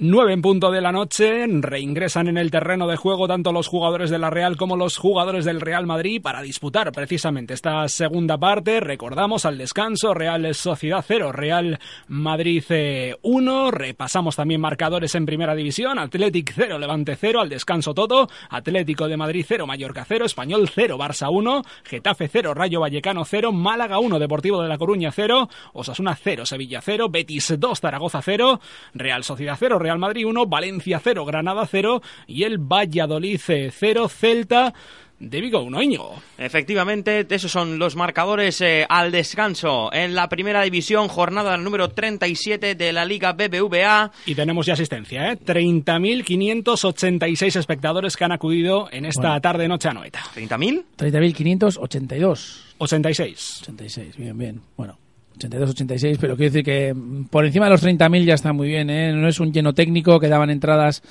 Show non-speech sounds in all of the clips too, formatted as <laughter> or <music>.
9 en punto de la noche, reingresan en el terreno de juego tanto los jugadores de la Real como los jugadores del Real Madrid para disputar precisamente esta segunda parte. Recordamos al descanso, Real Sociedad 0, Real Madrid 1. Repasamos también marcadores en primera división, Athletic 0, Levante 0, al descanso todo, Atlético de Madrid 0, Mallorca 0, Español 0, Barça 1, Getafe 0, Rayo Vallecano 0, Málaga 1, Deportivo de La Coruña 0, Osasuna 0, Sevilla 0, Betis 2, Zaragoza 0, Real Sociedad 0, Real Madrid 1, Valencia 0, Granada 0 y el Valladolid 0, Celta de Vigo 1, Íñigo. Efectivamente, esos son los marcadores eh, al descanso en la primera división, jornada número 37 de la Liga BBVA. Y tenemos ya asistencia, ¿eh? 30.586 espectadores que han acudido en esta Bueno. tarde-noche a Noeta. ¿30.000? 30.582. 86. 86, bien, bien. Bueno, 82, 86, pero quiero decir que por encima de los 30.000 ya está muy bien, ¿eh? No es un lleno técnico que daban entradas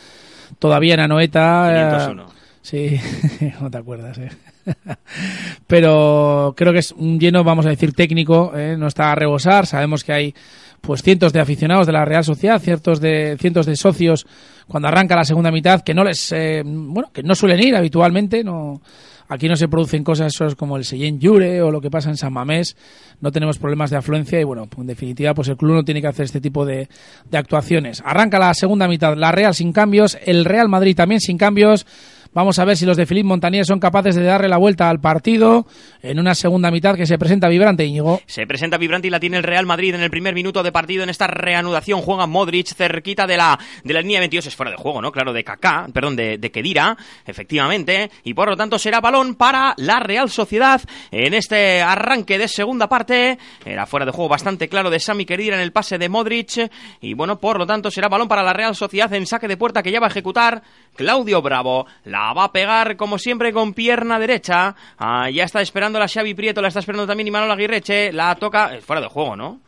todavía en Anoeta. eh, 501. Sí, <laughs> no te acuerdas, ¿eh? <laughs> Pero creo que es un lleno, vamos a decir, técnico, ¿eh? no está a rebosar. Sabemos que hay pues cientos de aficionados de la Real Sociedad, cientos de cientos de socios cuando arranca la segunda mitad que no les eh, bueno, que no suelen ir habitualmente, no aquí no se producen cosas como el Seyén Yure o lo que pasa en San Mamés, no tenemos problemas de afluencia y bueno, en definitiva pues el club no tiene que hacer este tipo de actuaciones. Arranca la segunda mitad, la Real sin cambios, el Real Madrid también sin cambios. Vamos a ver si los de Philippe Montanier son capaces de darle la vuelta al partido en una segunda mitad que se presenta vibrante, Íñigo. Se presenta vibrante y la tiene el Real Madrid en el primer minuto de partido en esta reanudación. Juega Modric cerquita de la, de la línea 22. Es fuera de juego, ¿no? Claro, de Kaká, perdón, de, de Kedira, efectivamente. Y por lo tanto será balón para la Real Sociedad en este arranque de segunda parte. Era fuera de juego bastante claro de Sami Kedira en el pase de Modric. Y bueno, por lo tanto será balón para la Real Sociedad en saque de puerta que ya va a ejecutar Claudio Bravo. Va a pegar como siempre con pierna derecha. Ah, ya está esperando la Xavi Prieto, la está esperando también Imanol Aguirreche. La toca eh, fuera de juego, ¿no?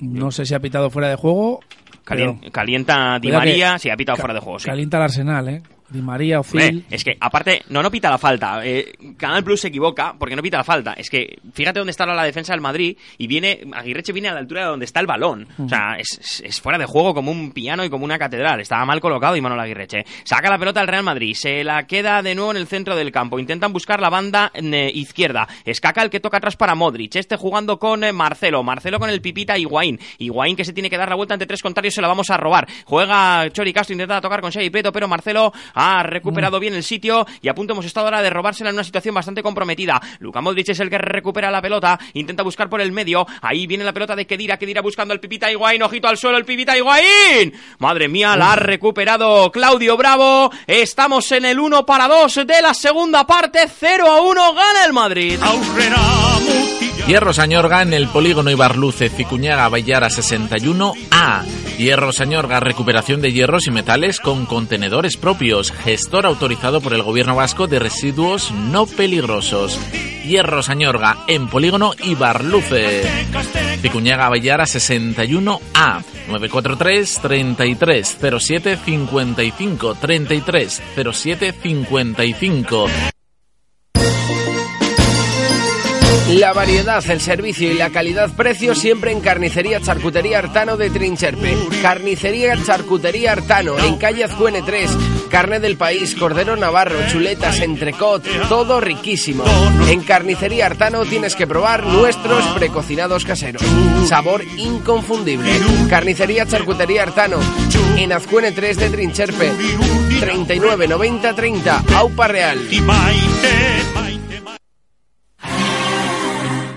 No sé si ha pitado fuera de juego. Calien- calienta Di que María, sí, ha pitado fuera de juego, sí. Calienta el Arsenal, ¿eh? Di María, Ozil. es que aparte, no, no pita la falta. Eh, Canal Plus se equivoca porque no pita la falta. Es que fíjate dónde está la defensa del Madrid y viene, Aguirreche viene a la altura de donde está el balón. O sea, es, es- es fuera de juego como un piano y como una catedral. Estaba mal colocado Imanol Aguirreche. Saca la pelota al Real Madrid, se la queda de nuevo en el centro del campo. Intentan buscar la banda eh, izquierda. Escaca el que toca atrás para Modric. Este jugando con eh, Marcelo. Marcelo con el Pipita Higuaín. Higuaín que se tiene que dar la vuelta ante tres contrarios, se la vamos a robar. Juega Chori Castro, intenta tocar con Xavi Prieto, pero Marcelo ha recuperado bien el sitio y a punto hemos estado ahora de robársela en una situación bastante comprometida. Luka Modric es el que recupera la pelota, intenta buscar por el medio. Ahí viene la pelota de Kedira, Kedira buscando al Pipita Higuaín, ojito al suelo el Pipita Higuaín. Madre mía, la ha recuperado Claudio Bravo. Estamos en el 1 para 2 de la segunda parte, 0 a 1 gana el Madrid. Hierro Sañorga en el polígono Ibarluce, Ficuñaga, Vallara 61A. Hierro Sañorga, recuperación de hierros y metales con contenedores propios. Gestor autorizado por el Gobierno Vasco de residuos no peligrosos. Hierro Sañorga en polígono Ibarluce. Ficuñaga, Vallara 61A. 943 33 07 55 33 07 55. La variedad, el servicio y la calidad-precio siempre en Carnicería Charcutería Artano de Trincherpe. Carnicería Charcutería Artano, en calle Azcuene 3. Carne del país, cordero navarro, chuletas, entrecot, todo riquísimo. En Carnicería Artano tienes que probar nuestros precocinados caseros. Sabor inconfundible. Carnicería Charcutería Artano, en Azcuene 3 de Trincherpe. 39 90 30, Aupa Real.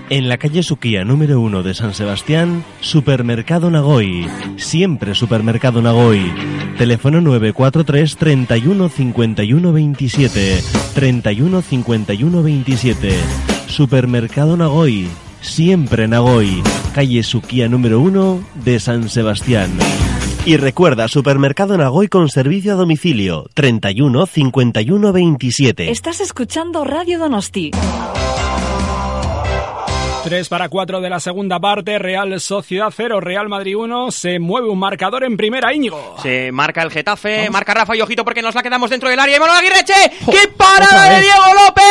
En la calle Suquía número 1 de San Sebastián, Supermercado Nagoy. Siempre Supermercado Nagoy. Teléfono 943 31 51 27. 31 51 27. Supermercado Nagoy. Siempre Nagoy. Calle Suquía número 1 de San Sebastián. Y recuerda, Supermercado Nagoy con servicio a domicilio. 31 51 27. Estás escuchando Radio Donosti. 3 para 4 de la segunda parte, Real Sociedad 0, Real Madrid 1, se mueve un marcador en primera, Íñigo. Se marca el Getafe, marca Rafa y ojito porque nos la quedamos dentro del área. ¡Y Manuel Aguirreche! ¡Qué parada de. Diego López!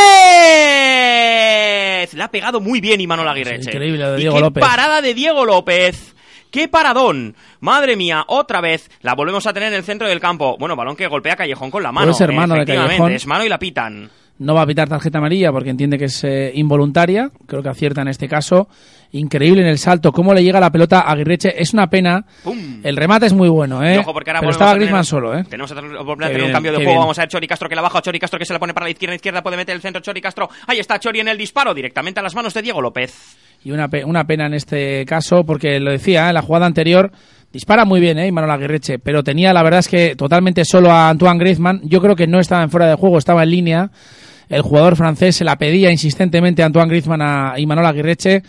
Le ha pegado muy bien Imanol Aguirreche. increíble lo de Y Diego qué López. parada de Diego López! ¡Qué paradón! Madre mía, otra vez la volvemos a tener en el centro del campo. Bueno, balón que golpea Callejón con la mano. Puede ser mano de Callejón. Es mano y la pitan. No va a pitar tarjeta amarilla porque entiende que es eh, involuntaria. Creo que acierta en este caso. Increíble en el salto. Cómo le llega la pelota a Aguirreche. Es una pena. ¡Pum! El remate es muy bueno, ¿eh? Ojo, porque ahora Pero estaba a tener- Griezmann solo, ¿eh? Tenemos a volver a tener un cambio de juego. bien. Vamos a ver Chori Castro que la baja. Chori Castro que se la pone para la izquierda. Izquierda puede meter el centro. Chori Castro. Ahí está Chori en el disparo. Directamente a las manos de Diego López. Y una, pe- una pena en este caso porque lo decía, ¿eh? la jugada anterior dispara muy bien, ¿eh? Manuel Aguirreche, pero tenía la verdad es que totalmente solo a Antoine Griezmann. Yo creo que no estaba en fuera de juego, estaba en línea. El jugador francés se la pedía insistentemente a Antoine Griezmann a Imanol Aguirreche,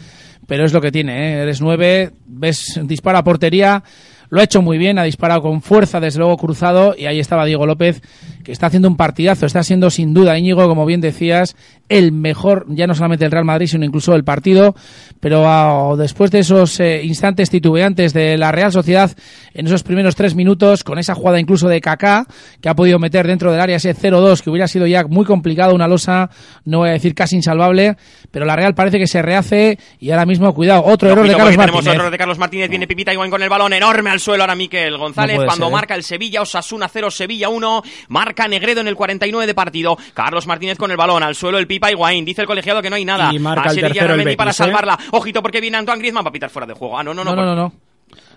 pero es lo que tiene, ¿eh? Eres nueve, ves, dispara a portería, lo ha hecho muy bien, ha disparado con fuerza, desde luego cruzado, y ahí estaba Diego López, que está haciendo un partidazo, está siendo sin duda, Íñigo, como bien decías, el mejor, ya no solamente del Real Madrid, sino incluso del partido, pero ah, después de esos eh, instantes titubeantes de la Real Sociedad, en esos primeros tres minutos, con esa jugada incluso de Kaká, que ha podido meter dentro del área ese 0-2, que hubiera sido ya muy complicado, una losa, no voy a decir casi insalvable, pero la Real parece que se rehace, y ahora mismo, cuidado, otro error de Carlos porque tenemos Martínez. otro de Carlos Martínez. Viene Pipita igual con el balón enorme al suelo. Ahora Miquel González. No cuando ser, ¿eh? marca el Sevilla, Osasuna 0, Sevilla 1. Marca Negredo en el 49 de partido. Carlos Martínez con el balón al suelo. El Pipa Higuaín. Dice el colegiado que no hay nada. Y marca A el tercero el Ramendi para Betis, ¿eh? salvarla. Ojito porque viene Antoine Griezmann para pitar fuera de juego. Ah, no, no, no. No, no, no,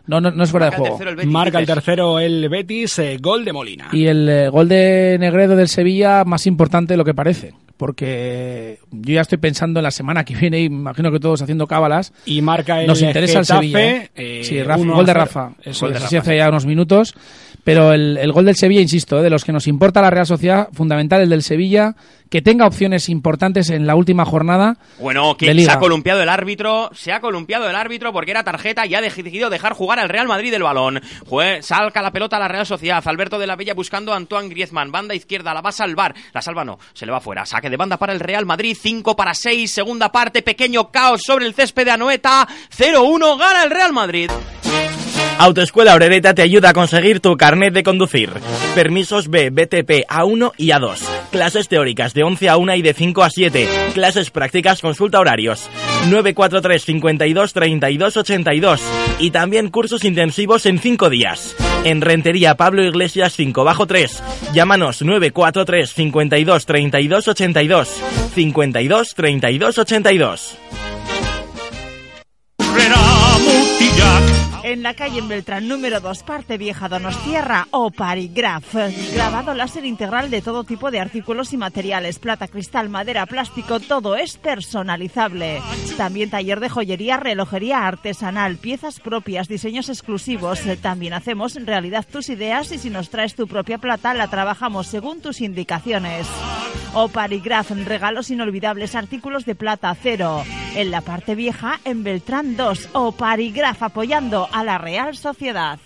no. No, no, es fuera de Marca el juego. tercero el Betis, Marca el tercero el Betis, eh, gol de Molina. Y el eh, gol de Negredo del Sevilla más importante de lo que parece. Porque yo ya estoy pensando en la semana que viene y imagino que todos haciendo cábalas. Y marca el Nos interesa el Getafe, Sevilla. ¿eh? eh, sí, Rafa, gol de. Rafa. Eso Gol de Rafa, hace ya unos minutos. Pero el, el gol del Sevilla, insisto, ¿eh? de los que nos importa la Real Sociedad, fundamental el del Sevilla, que tenga opciones importantes en la última jornada. Bueno, que de se ha columpiado el árbitro, se ha columpiado el árbitro porque era tarjeta y ha decidido dejar jugar al Real Madrid el balón. Jue- salca la pelota a la Real Sociedad, Alberto de la Bella buscando a Antoine Griezmann, banda izquierda, la va a salvar, la salva no, se le va fuera, saque de banda para el Real Madrid, 5 para 6, segunda parte, pequeño caos sobre el césped de Anoeta, 0-1, gana el Real Madrid. Autoescuela Orereta te ayuda a conseguir tu carnet de conducir. Permisos B, BTP A1 y A2. Clases teóricas de 11 a 1 y de 5 a 7. Clases prácticas, consulta horarios. 943 52 32 82. Y también cursos intensivos en 5 días. En Rentería Pablo Iglesias 5 bajo 3. Llámanos 943 52 32 82. 52 32 82. En la calle en Beltrán número 2, parte vieja Donostierra o Parigraf. Grabado láser integral de todo tipo de artículos y materiales, plata, cristal, madera, plástico, todo es personalizable. También taller de joyería, relojería artesanal, piezas propias, diseños exclusivos. También hacemos realidad tus ideas y si nos traes tu propia plata la trabajamos según tus indicaciones. O Parigraf, regalos inolvidables, artículos de plata cero. En la parte vieja, en Beltrán 2, o apoyando a la Real Sociedad.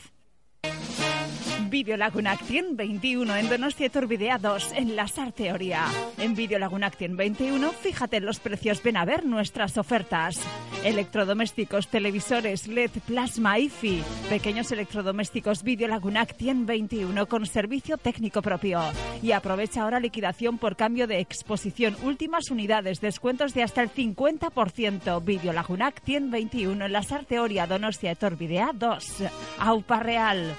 Video Lagunactien 21 en Donostia Turbidea 2 en la Sarteoria. En Video Lagunactien 21, fíjate en los precios, ven a ver nuestras ofertas. Electrodomésticos, televisores, LED, plasma, IFI. Pequeños electrodomésticos Video Lagunactien 21 con servicio técnico propio. Y aprovecha ahora liquidación por cambio de exposición. Últimas unidades, descuentos de hasta el 50%. Video Lagunactien 21 en la Sarteoria Donostia Turbidea 2. Aupa Real.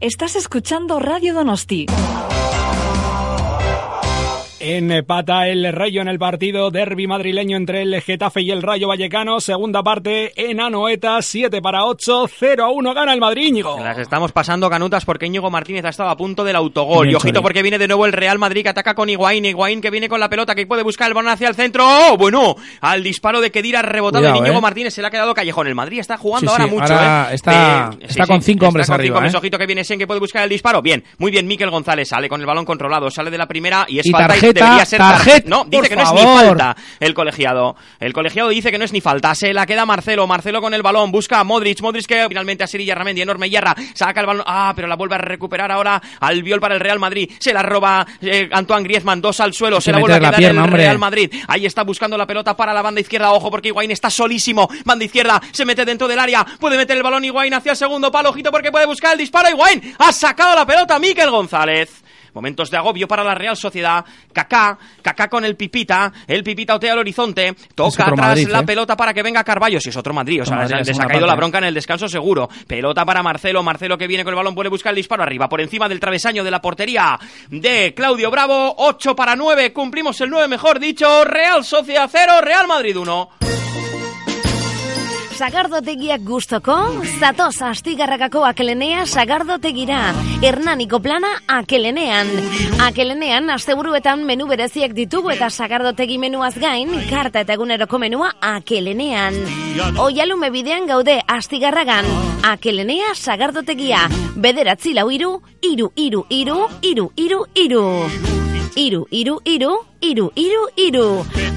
Estás escuchando Radio Donosti. En pata el Rayo en el partido, derby madrileño entre el Getafe y el Rayo Vallecano, segunda parte en Anoeta, 7 para 8, 0 a 1 gana el Madrid, Íñigo. Las estamos pasando canutas porque Íñigo Martínez ha estado a punto del autogol. Bien, y ojito porque viene de nuevo el Real Madrid que ataca con Higuaín. Higuaín que viene con la pelota que puede buscar el balón hacia el centro. ¡Oh! Bueno, al disparo de Kedira rebotado Cuidado, Íñigo eh. Martínez se le ha quedado callejón. El Madrid está jugando Sí, ahora sí, mucho, ahora ¿eh? está- Eh, está con cinco hombres está con arriba, cinco hombres. ¿eh? Ojito que viene Sen que puede buscar el disparo. Bien, muy bien Miquel González. Sale con el balón controlado. Sale de la primera y es Y falta. Tarjeta debería ser tarjeta. No, dice que no es ni falta el colegiado. El colegiado dice que no es ni falta. Se la queda Marcelo. Marcelo con el balón. Busca a Modric. Modric que finalmente a Siri Ramendi. Enorme Yarra. Saca el balón. Ah, pero la vuelve a recuperar ahora al viol para el Real Madrid. Se la roba eh, Antoine Griezmann. Dos al suelo. Se la vuelve a quedar pierna, el hombre. Real Madrid. Ahí está buscando la pelota para la banda izquierda. Ojo porque Higuaín está solísimo. Banda izquierda. Se mete dentro del área. Puede meter el balón Higuaín hacia el segundo palo. Ojito porque puede buscar el disparo. Higuaín ha sacado la pelota Miquel González. Momentos de agobio para la Real Sociedad. Kaká, Kaká con el Pipita. El Pipita otea al horizonte. Toca atrás Madrid, la ¿eh? pelota para que venga Carballo. Si es otro Madrid, o sea, Madrid, les, ha caído la bronca en el descanso seguro. Pelota para Marcelo. Marcelo que viene con el balón puede buscar el disparo arriba. Por encima del travesaño de la portería de Claudio Bravo. 8 para 9. Cumplimos el 9, mejor dicho. Real Sociedad 0, Real Madrid 1. Sagardotegiak gustoko, zatoz astigarrakako akelenea sagardotegira. Hernaniko plana akelenean. Akelenean asteburuetan menu bereziak ditugu eta sagardotegi menuaz gain, karta eta eguneroko menua akelenean. Oialume bidean gaude astigarragan. Akelenea sagardotegia. Bederatzi lau iru, iru, iru, iru, iru, iru, iru. Iru, iru, iru, iru, iru, iru.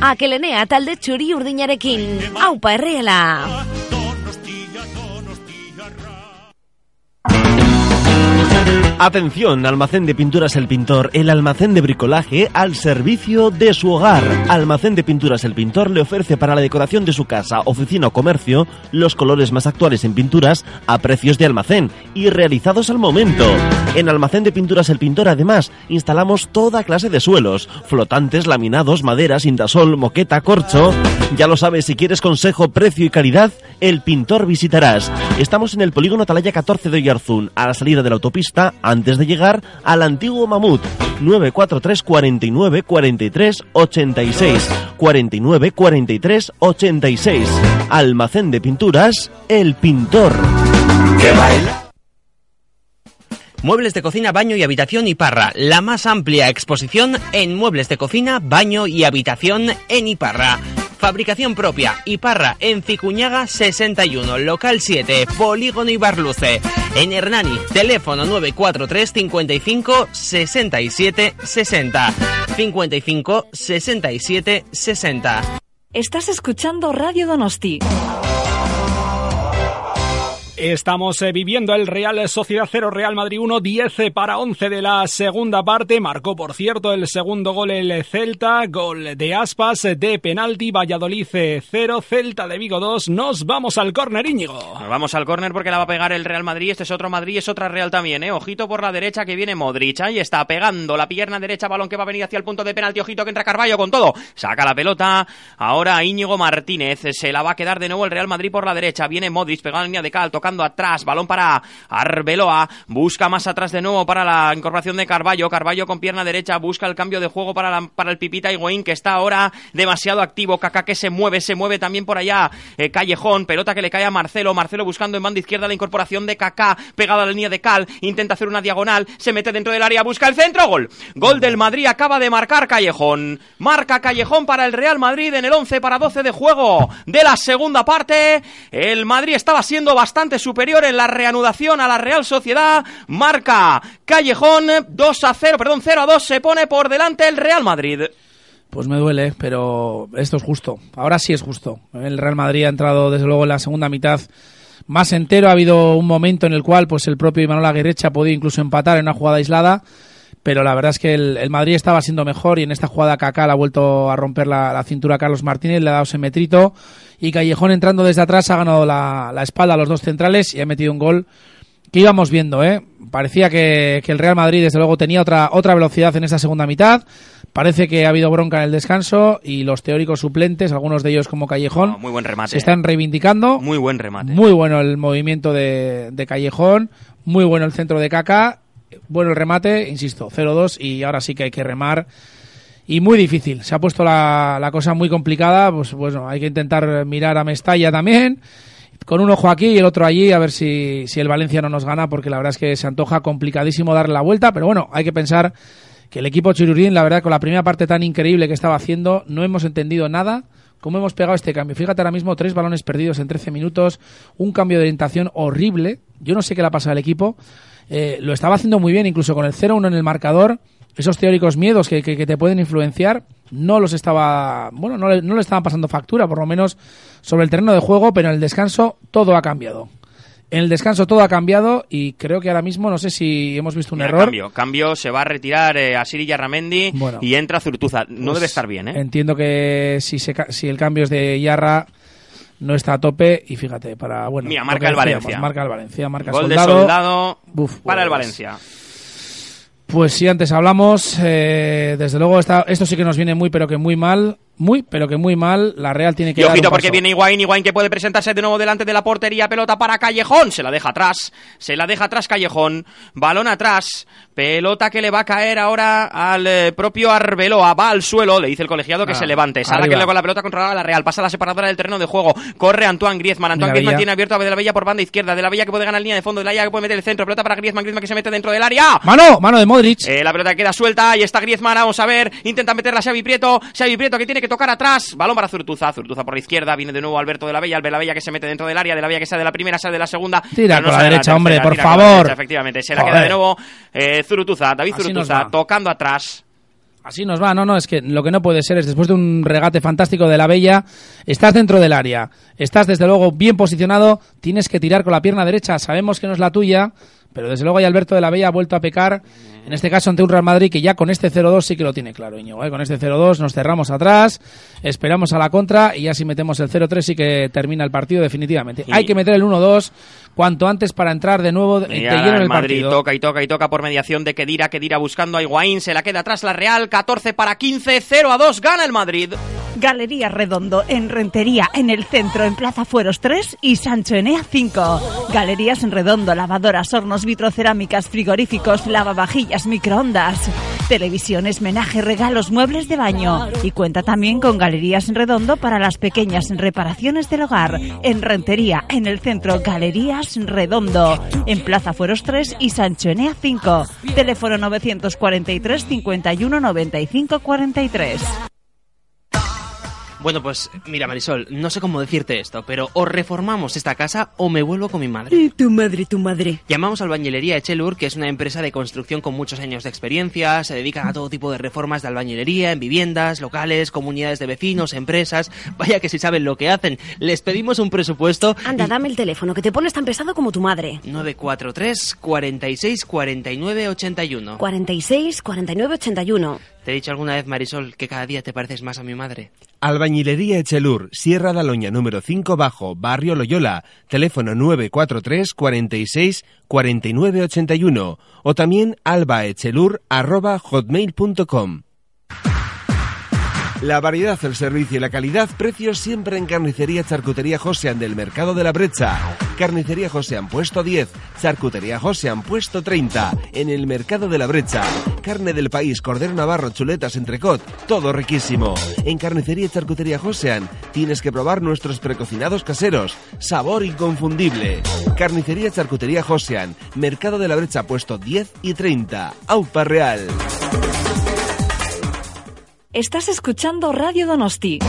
Akelenea talde txuri urdinarekin. Aupa erreala. Atención, almacén de pinturas El Pintor, el almacén de bricolaje al servicio de su hogar. Almacén de pinturas El Pintor le ofrece para la decoración de su casa, oficina o comercio los colores más actuales en pinturas a precios de almacén y realizados al momento. En Almacén de Pinturas El Pintor además instalamos toda clase de suelos, flotantes, laminados, maderas, indasol, moqueta, corcho. Ya lo sabes, si quieres consejo, precio y calidad, El Pintor visitarás. Estamos en el polígono Atalaya 14 de Oyarzún, a la salida de la autopista, antes de llegar al antiguo Mamut. 943 49 43 86 49 43 86 Almacén de Pinturas El Pintor. Muebles de cocina, baño y habitación Iparra. La más amplia exposición en muebles de cocina, baño y habitación en Iparra. Fabricación propia. Iparra en Cicuñaga 61, local 7, Polígono Ibarluce. En Hernani, teléfono 943 55 67 60. 55 67 60. Estás escuchando Radio Donosti. Estamos eh, viviendo el Real Sociedad 0, Real Madrid 1, 10 para 11 de la segunda parte. Marcó, por cierto, el segundo gol el Celta, gol de Aspas de penalti, Valladolid 0, Celta de Vigo 2. Nos vamos al córner, Íñigo. Nos vamos al córner porque la va a pegar el Real Madrid. Este es otro Madrid, es otra Real también, ¿eh? Ojito por la derecha que viene Modric. Ahí está pegando la pierna derecha, balón que va a venir hacia el punto de penalti. Ojito que entra Carballo con todo. Saca la pelota. Ahora Íñigo Martínez. Se la va a quedar de nuevo el Real Madrid por la derecha. Viene Modric pegando la línea de cal, atrás. Balón para Arbeloa. Busca más atrás de nuevo para la incorporación de Carballo. Carballo con pierna derecha. Busca el cambio de juego para, para el Pipita Higuaín que está ahora demasiado activo. Kaká que se mueve, se mueve también por allá. Eh, Callejón, pelota que le cae a Marcelo. Marcelo buscando en banda izquierda la incorporación de Kaká. Pegado a la línea de Cal. Intenta hacer una diagonal. Se mete dentro del área. Busca el centro. Gol. Gol del Madrid. Acaba de marcar Callejón. Marca Callejón para el Real Madrid en el 11 para 12 de juego de la segunda parte. El Madrid estaba siendo bastante superior en la reanudación a la Real Sociedad. Marca Callejón 2 a 0, perdón, 0 a 2 se pone por delante el Real Madrid. Pues me duele, pero esto es justo. Ahora sí es justo. El Real Madrid ha entrado desde luego en la segunda mitad más entero. Ha habido un momento en el cual pues el propio Imanol Aguirreche ha podido incluso empatar en una jugada aislada. Pero la verdad es que el, el Madrid estaba siendo mejor y en esta jugada Kaká le ha vuelto a romper la, la cintura a Carlos Martínez, le ha dado ese metrito y Callejón entrando desde atrás ha ganado la, la espalda a los dos centrales y ha metido un gol que íbamos viendo, ¿eh? Parecía que, que el Real Madrid, desde luego, tenía otra, otra velocidad en esta segunda mitad. Parece que ha habido bronca en el descanso y los teóricos suplentes, algunos de ellos como Callejón, Ah, Muy buen remate. se están reivindicando. Muy buen remate. Muy bueno el movimiento de, de Callejón, muy bueno el centro de Caca, bueno el remate, insisto, 0-2 y ahora sí que hay que remar. Y muy difícil, se ha puesto la, cosa muy complicada, pues bueno, hay que intentar mirar a Mestalla también, con un ojo aquí y el otro allí, a ver si, si el Valencia no nos gana, porque la verdad es que se antoja complicadísimo darle la vuelta, pero bueno, hay que pensar que el equipo Chirurín, la verdad, con la primera parte tan increíble que estaba haciendo, no hemos entendido nada cómo hemos pegado este cambio. Fíjate ahora mismo, tres balones perdidos en 13 minutos, un cambio de orientación horrible. Yo no sé qué le ha pasado al equipo. Eh, lo estaba haciendo muy bien, incluso con el 0-1 en el marcador. esos teóricos miedos que, que- que te pueden influenciar no los estaba, bueno, no le, no le estaban pasando factura, por lo menos sobre el terreno de juego, pero en el descanso todo ha cambiado. En el descanso todo ha cambiado y creo que ahora mismo no sé si hemos visto un Mira, error. Cambio, cambio, se va a retirar eh, a Siri Yarramendi Bueno. y entra Zurtuza. No Pues debe estar bien, ¿eh? Entiendo que si, se, si el cambio es de Yarra no está a tope y fíjate, para bueno, Mira, marca el decíamos, Valencia. Marca el Valencia, marca Gol soldado. de soldado para el pues- Valencia. Pues sí, antes hablamos, eh, desde luego esta- esto sí que nos viene muy pero que muy mal, muy pero que muy mal, la Real tiene que Y ojito porque viene Higuaín, Higuaín que puede presentarse de nuevo delante de la portería, pelota para Callejón, se la deja atrás, se la deja atrás Callejón, balón atrás, pelota que le va a caer ahora al eh, propio Arbeloa, va al suelo, le dice el colegiado que Ah, se levante, arriba. que con la pelota controlada la Real, pasa la separadora del terreno de juego, corre Antoine Griezmann, Antoine Griezmann tiene abierto a De la Bella por banda izquierda, De la Bella que puede ganar línea de fondo, De la Bella que puede meter el centro, pelota para Griezmann, Griezmann que se mete dentro del área, Mano, mano de Modric. eh, la pelota queda suelta y está Griezmann, vamos a ver, intenta meterla Xavi Prieto, Xavi Prieto que tiene que tocar atrás, balón para Zurtuza, Zurtuza por la izquierda, viene de nuevo Alberto de la Bella, Alberto de la Bella que se mete dentro del área, de la Bella que sale de la primera, sale de la segunda, Tira pero con la derecha, hombre, por favor. derecha, efectivamente, se la Joder. queda de nuevo eh, Zurutuza, David Así Zurutuza, va. tocando atrás. Así nos va, no, no, es que lo que no puede ser es después de un regate fantástico de la Bella, estás dentro del área, estás desde luego bien posicionado, tienes que tirar con la pierna derecha, sabemos que no es la tuya, pero desde luego ahí Alberto de la Bella ha vuelto a pecar, en este caso ante un Real Madrid que ya con este 0-2 sí que lo tiene claro, Íñigo, ¿eh? con este 0-2 nos cerramos atrás, esperamos a la contra y ya si metemos el 0-3 sí que termina el partido definitivamente. Y- Hay que meter el 1-2 cuanto antes para entrar de nuevo Y de ahora lleno en el el Madrid partido. toca y toca y toca por mediación de Kedira, Kedira buscando a Higuaín, se la queda atrás la Real, 14 para 15, 0 a 2, gana el Madrid. Galería Redondo en Rentería, en el centro, en Plaza Fueros 3 y Sancho Enea 5. Galerías en Redondo, lavadoras, hornos, vitrocerámicas, frigoríficos, lavavajillas, microondas, televisiones, menaje, regalos, muebles de baño. Y cuenta también con Galerías Redondo para las pequeñas reparaciones del hogar. En Rentería, en el centro, Galerías Redondo, en Plaza Fueros 3 y Sancho Enea 5. Teléfono 943 51 95 43. Bueno, pues mira, Marisol, no sé cómo decirte esto, pero o reformamos esta casa o me vuelvo con mi madre. Tu madre, tu madre. Llamamos a Albañilería Echelur, que es una empresa de construcción con muchos años de experiencia, se dedican a todo tipo de reformas de albañilería en viviendas, locales, comunidades de vecinos, empresas. Vaya que si saben lo que hacen. Les pedimos un presupuesto. Anda, dame el teléfono, que te pones tan pesado como tu madre. 943 46 49 81. 46 49 81. ¿Te he dicho alguna vez, Marisol, que cada día te pareces más a mi madre? Albañilería Echelur, Sierra de Aloña número 5 bajo, Barrio Loyola, teléfono 943 46 49 81 o también albaechelur arroba hotmail.com. La variedad, el servicio y la calidad, precios siempre en Carnicería Charcutería Josean del Mercado de la Brecha. Carnicería Josean puesto 10, Charcutería Josean puesto 30, en el Mercado de la Brecha. Carne del país, cordero navarro, chuletas, entrecot, todo riquísimo. En Carnicería Charcutería Josean tienes que probar nuestros precocinados caseros, sabor inconfundible. Carnicería Charcutería Josean, Mercado de la Brecha puesto 10 y 30, Aupa Real. Estás escuchando Radio Donosti.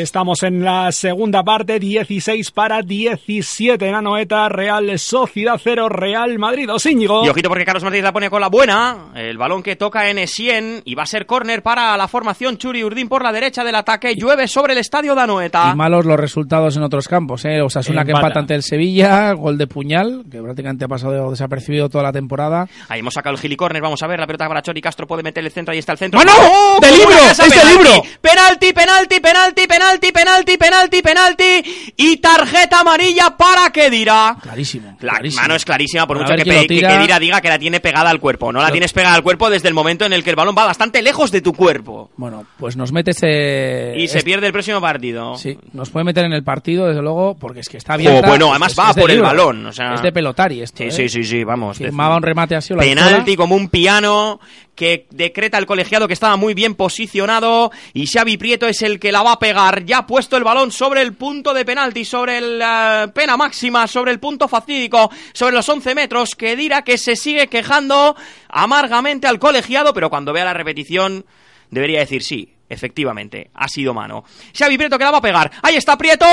Estamos en la segunda parte, 16 para 17 en Anoeta, Real Sociedad 0, Real Madrid 2, Íñigo. Y ojito porque Carlos Martínez la pone con la buena. El balón que toca en Essien y va a ser córner para la formación Churi Urdín por la derecha del ataque. Llueve sobre el estadio de Anoeta. Y malos los resultados en otros campos, ¿eh? Osasuna que Empata. ante el Sevilla, gol de puñal, que prácticamente ha pasado desapercibido toda la temporada. Ahí hemos sacado el gilicorner, vamos a ver, la pelota para Chori Castro puede meter el centro, ahí está el centro. ¡Mano! ¡Oh, ¡De libro! ¡Es de libro! Penalti, penalti, penalti, penalti, penalti, penalti, penalti y tarjeta amarilla para Kedira. Clarísimo. La clarísimo. mano es clarísima, por A mucho que, que. Kedira diga que la tiene pegada al cuerpo. No la tienes pegada al cuerpo desde el momento en el que el balón va bastante lejos de tu cuerpo. Bueno, pues nos mete ese... Y se pierde el próximo partido. Sí, nos puede meter en el partido, desde luego, porque es que está bien. bueno, además va por el balón, o sea- es de pelotari esto. Sí, ¿eh? sí, sí, sí, vamos. Firmaba un remate así o la Penalti como un piano que decreta el colegiado que estaba muy bien posicionado y Xavi Prieto es el que la va a pegar. Ya ha puesto el balón sobre el punto de penalti, sobre la pena máxima, sobre el punto facídico, sobre los 11 metros. Que dirá que se sigue quejando amargamente al colegiado, pero cuando vea la repetición debería decir sí. Efectivamente, ha sido mano. Xavi Prieto que la va a pegar. Ahí está Prieto.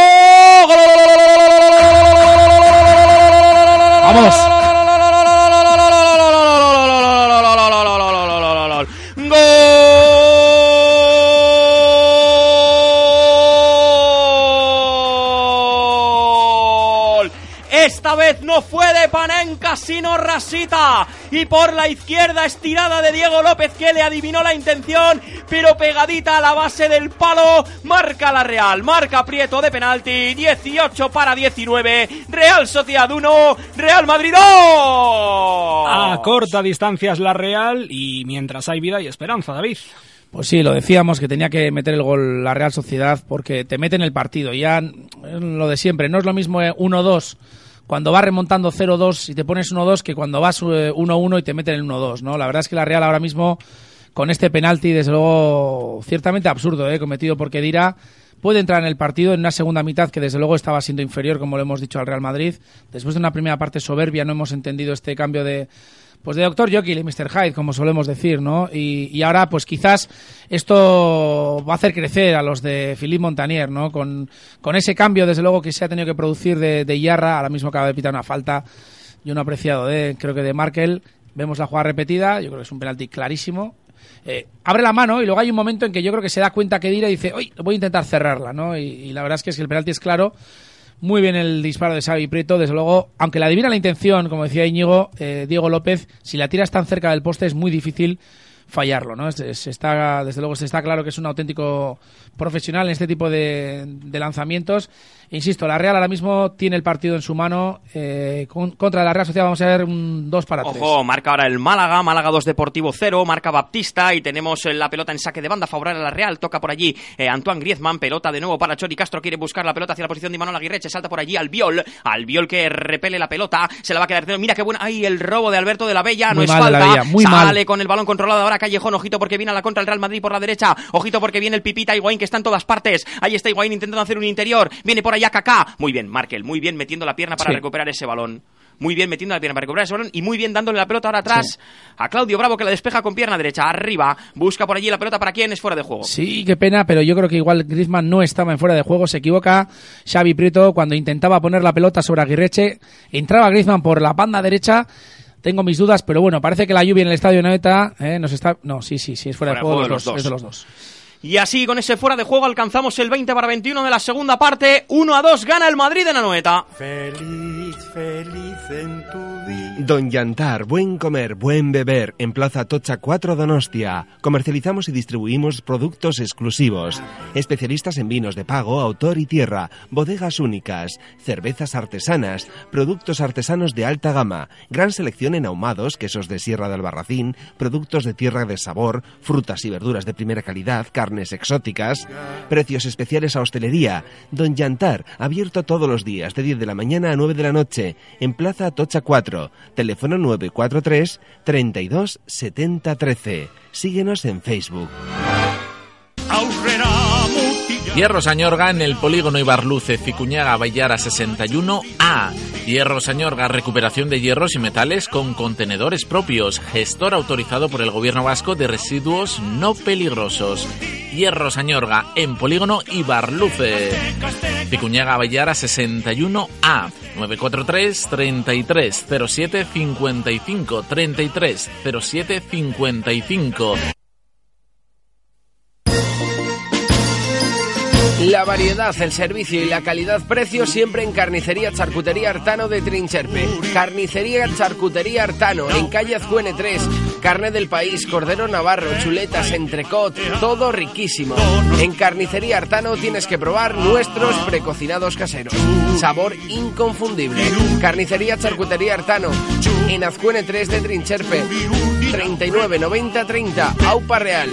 Vamos. Panenka Sino Rasita. Y por la izquierda estirada de Diego López que le adivinó la intención, pero pegadita a la base del palo. Marca la Real, marca Prieto de penalti. 18 para 19. Real Sociedad 1, Real Madrid 2. A corta distancia es la Real y mientras hay vida y esperanza, David. Pues sí, lo decíamos que tenía que meter el gol la Real Sociedad porque te mete en el partido. Ya es lo de siempre, no es lo mismo eh, 1-2 cuando vas remontando 0-2 y te pones 1-2 que cuando vas eh, 1-1 y te meten el 1-2, ¿no? La verdad es que la Real ahora mismo con este penalti, desde luego, ciertamente absurdo, ¿eh? cometido por Kedira, puede entrar en el partido en una segunda mitad que desde luego estaba siendo inferior, como lo hemos dicho al Real Madrid. Después de una primera parte soberbia no hemos entendido este cambio de pues de Dr. Jekyll y Mr. Hyde, como solemos decir, ¿no? Y, ahora, pues quizás esto va a hacer crecer a los de Philippe Montanier, ¿no? Con, con ese cambio, desde luego, que se ha tenido que producir de, de Yarra, ahora mismo acaba de pitar una falta, yo no apreciado, de, creo que de Markel, vemos la jugada repetida, yo creo que es un penalti clarísimo, eh, abre la mano y luego hay un momento en que yo creo que se da cuenta que Dira y dice, hoy voy a intentar cerrarla, ¿no? Y, y, la verdad es que, es que el penalti es claro. Muy bien el disparo de Xavi Prieto, desde luego, aunque la adivina la intención, como decía Íñigo, eh, Diego López, si la tiras tan cerca del poste es muy difícil fallarlo, ¿no? Se, se está, desde luego se está claro que es un auténtico profesional en este tipo de, de, lanzamientos. Insisto, la Real ahora mismo tiene el partido en su mano. Eh, con, contra la Real Sociedad vamos a ver un 2 para 3. Ojo, marca ahora el Málaga, Málaga 2 Deportivo 0, marca Baptista y tenemos la pelota en saque de banda favorable a la Real. Toca por allí eh, Antoine Griezmann, pelota de nuevo para Chori Castro, quiere buscar la pelota hacia la posición de Imanol Aguirreche, salta por allí al Viol, al Viol que repele la pelota, se la va a quedar. Mira qué buena, ahí el robo de Alberto de la Bella, muy no mal, es falta, Bella, muy sale mal. con el balón controlado ahora Callejón, ojito porque viene a la contra el Real Madrid por la derecha, ojito porque viene el Pipita Higuaín que está en todas partes, ahí está Higuaín intentando hacer un interior, viene por allá Kaká, muy bien, Markel, muy bien metiendo la pierna para Sí. recuperar ese balón. Muy bien metiendo la pierna para recuperar ese balón y muy bien dándole la pelota ahora atrás a Claudio Bravo que la despeja con pierna derecha. Arriba, busca por allí la pelota para quién es fuera de juego. Sí, qué pena, pero yo creo que igual Griezmann no estaba en fuera de juego. Se equivoca Xavi Prieto cuando intentaba poner la pelota sobre Aguirreche. Entraba Griezmann por la banda derecha. Tengo mis dudas, pero bueno, parece que la lluvia en el estadio Noeta eh, nos está. No, sí, sí, sí, es fuera, de juego, de los dos, es de los dos. Y así con ese fuera de juego alcanzamos el 20 para 21 de la segunda parte. 1 a 2 gana el Madrid en Anoeta. Feliz, feliz en tu día. Don Yantar, buen comer, buen beber, en Plaza Tocha 4 Donostia. Comercializamos y distribuimos productos exclusivos. Especialistas en vinos de pago, autor y tierra, bodegas únicas, cervezas artesanas, productos artesanos de alta gama, gran selección en ahumados, quesos de Sierra de Albarracín, productos de tierra de sabor, frutas y verduras de primera calidad, carnes exóticas, precios especiales a hostelería. Don Yantar, abierto todos los días, de 10 de la mañana a 9 de la noche, en Plaza Tocha 4, teléfono 943 32 70 13. Síguenos en Facebook. Hierro Sañorga en el polígono Ibarluce, Cicuñaga, Vallara 61A. Hierro Sañorga, recuperación de hierros y metales con contenedores propios. Gestor autorizado por el Gobierno Vasco de residuos no peligrosos. Hierro Sañorga en polígono Ibarluce. Cicuñaga, Vallara 61A. 943 33 07 55 33 07 55. La variedad, el servicio y la calidad-precio siempre en Carnicería Charcutería Artano de Trincherpe. Carnicería Charcutería Artano en calle Azcuene 3. Carne del país, cordero navarro, chuletas, entrecot, todo riquísimo. En Carnicería Artano tienes que probar nuestros precocinados caseros. Sabor inconfundible. Carnicería Charcutería Artano en Azcuene 3 de Trincherpe. 39 90 30 Aupa Real.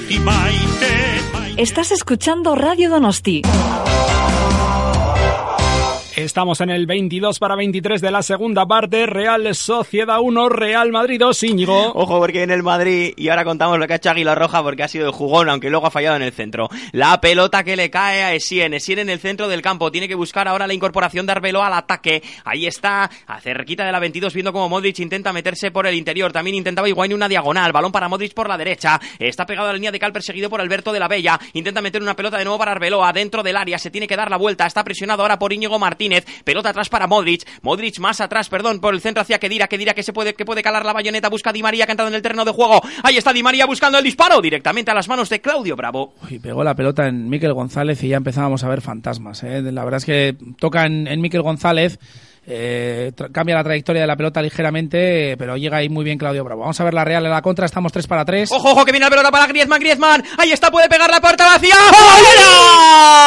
Estás escuchando Radio Donosti. Estamos en el 22 para 23 de la segunda parte. Real Sociedad 1, Real Madrid 2, Íñigo. Ojo porque en el Madrid, y ahora contamos lo que ha hecho Águila Roja porque ha sido el jugón, aunque luego ha fallado en el centro. La pelota que le cae a Essien, Essien en el centro del campo, tiene que buscar ahora la incorporación de Arbeloa al ataque. Ahí está, cerquita de la 22, viendo como Modric intenta meterse por el interior. También intentaba Higuaín una diagonal, balón para Modric por la derecha. Está pegado a la línea de cal perseguido por Alberto de la Bella. Intenta meter una pelota de nuevo para Arbeloa dentro del área, se tiene que dar la vuelta. Está presionado ahora por Íñigo Martínez. Pelota atrás para Modric. Modric más atrás, perdón, por el centro hacia Kedira. Kedira que se puede, que puede calar la bayoneta. Busca a Di María que ha entrado en el terreno de juego. Ahí está Di María buscando el disparo directamente a las manos de Claudio Bravo. Y pegó la pelota en Miquel González y ya empezábamos a ver fantasmas. ¿eh? La verdad es que toca en, en Miquel González. eh, cambia la trayectoria de la pelota ligeramente, eh, pero llega ahí muy bien Claudio Bravo. Vamos a ver la Real en la contra, estamos 3 para 3. Ojo, ojo, que viene la pelota para Griezmann, Griezmann. Ahí está, puede pegar la puerta vacía. ¡Fuera!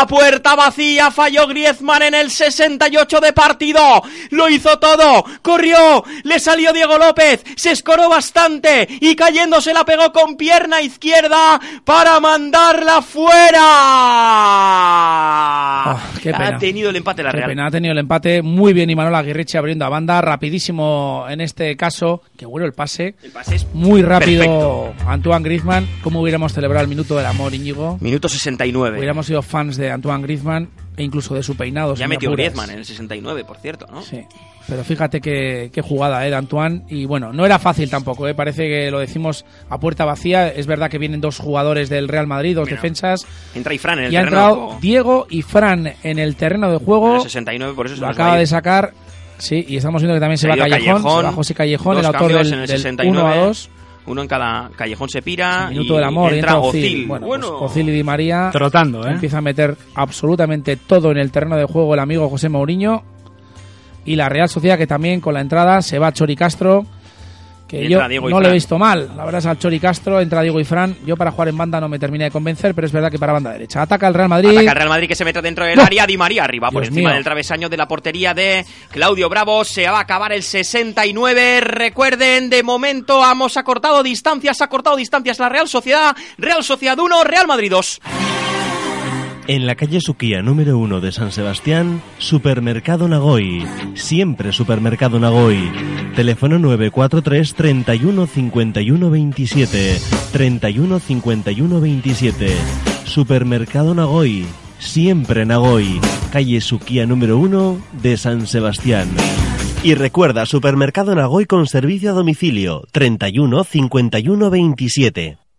A puerta vacía falló Griezmann en el 68 de partido. Lo hizo todo. Corrió. Le salió Diego López. Se escoró bastante. Y cayendo se la pegó con pierna izquierda para mandarla fuera. qué pena. Ha tenido el empate la Qué Real. pena, ha tenido el empate muy bien Imanol Aguirreche abriendo a banda, rapidísimo en este caso, que bueno el pase, El pase es muy rápido perfecto. Antoine Griezmann, ¿cómo hubiéramos celebrado el minuto del amor Íñigo? Minuto 69. Hubiéramos sido fans de Antoine Griezmann e incluso de su peinado. Ya metió apuras. Griezmann en el 69, por cierto, ¿no? Sí. Pero fíjate qué, qué jugada eh, de Antoine. Y bueno, no era fácil tampoco. Eh. Parece que lo decimos a puerta vacía. Es verdad que vienen dos jugadores del Real Madrid, dos defensas. Entra y Fran en el Y ha terreno de entrado. Diego y Fran en el terreno de juego. En el 69, por eso se Lo acaba de sacar. Sí, y estamos viendo que también se, Se va ha Callejón. Callejón, se va José Callejón, el autor del, en el del 69. 1 a 2. Uno en cada callejón se pira Minuto y del amor. y entra entra. Ozil. Bueno, Bueno, pues y Di María. Trotando, ¿eh? Empieza a meter absolutamente todo en el terreno de juego el amigo José Mourinho. Y la Real Sociedad que también con la entrada se va Chori Castro. Que yo no le he visto mal. La verdad es al Chori Castro, entra Diego y Fran. Yo para jugar en banda no me terminé de convencer, pero es verdad que para banda derecha. Ataca el Real Madrid. Ataca el Real Madrid que se mete dentro del ¡No! área. Di María arriba por encima mío. del travesaño de la portería de Claudio Bravo. Se va a acabar el 69. Recuerden, de momento hemos acortado distancias, ha cortado distancias la Real Sociedad. Real Sociedad 1, Real Madrid 2. En la calle Suquía número 1 de San Sebastián, Supermercado Nagoy. Siempre Supermercado Nagoy. Teléfono 943 31 51 27. 31 51 27. Supermercado Nagoy. Siempre Nagoy. Calle Suquía número 1 de San Sebastián. Y recuerda, Supermercado Nagoy con servicio a domicilio. 31 51 27.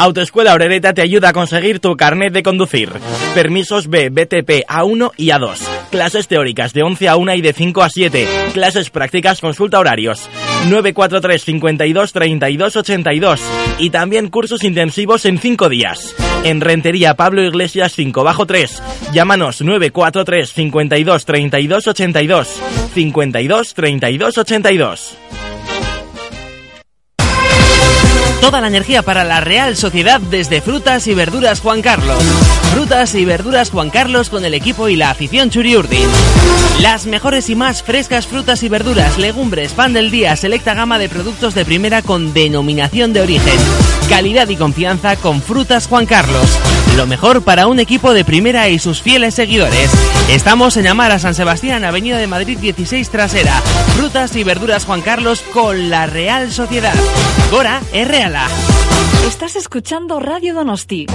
Autoescuela Orereta te ayuda a conseguir tu carnet de conducir. Permisos B, BTP A1 y A2. Clases teóricas de 11 a 1 y de 5 a 7. Clases prácticas, consulta horarios. 943 52 32 82. Y también cursos intensivos en 5 días. En Rentería Pablo Iglesias 5 bajo 3. Llámanos 943 52 32 82. 52 32 82. Toda la energía para la Real Sociedad desde Frutas y Verduras Juan Carlos. Frutas y Verduras Juan Carlos con el equipo y la afición Churiurdin. Las mejores y más frescas frutas y verduras, legumbres, pan del día, selecta gama de productos de primera con denominación de origen. Calidad y confianza con Frutas Juan Carlos. Lo mejor para un equipo de primera y sus fieles seguidores. Estamos en Amara, San Sebastián, Avenida de Madrid 16 Trasera. Frutas y verduras Juan Carlos con la Real Sociedad. Gora es Estás escuchando Radio Donosti.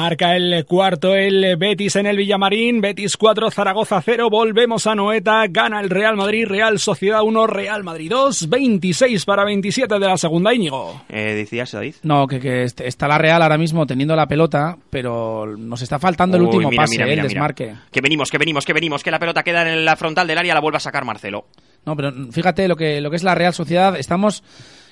Marca el cuarto el Betis en el Villamarín, Betis 4, Zaragoza 0, volvemos a Noeta, gana el Real Madrid, Real Sociedad 1, Real Madrid 2, 26 para 27 de la segunda Íñigo. Eh, decías, David. No, que, que est- está la Real ahora mismo teniendo la pelota, pero nos está faltando el Uy, último mira, pase, mira, eh, mira, el mira. desmarque. Que venimos, que venimos, que venimos, que la pelota queda en la frontal del área, la vuelve a sacar Marcelo. No, pero fíjate lo que, lo que es la Real Sociedad. Estamos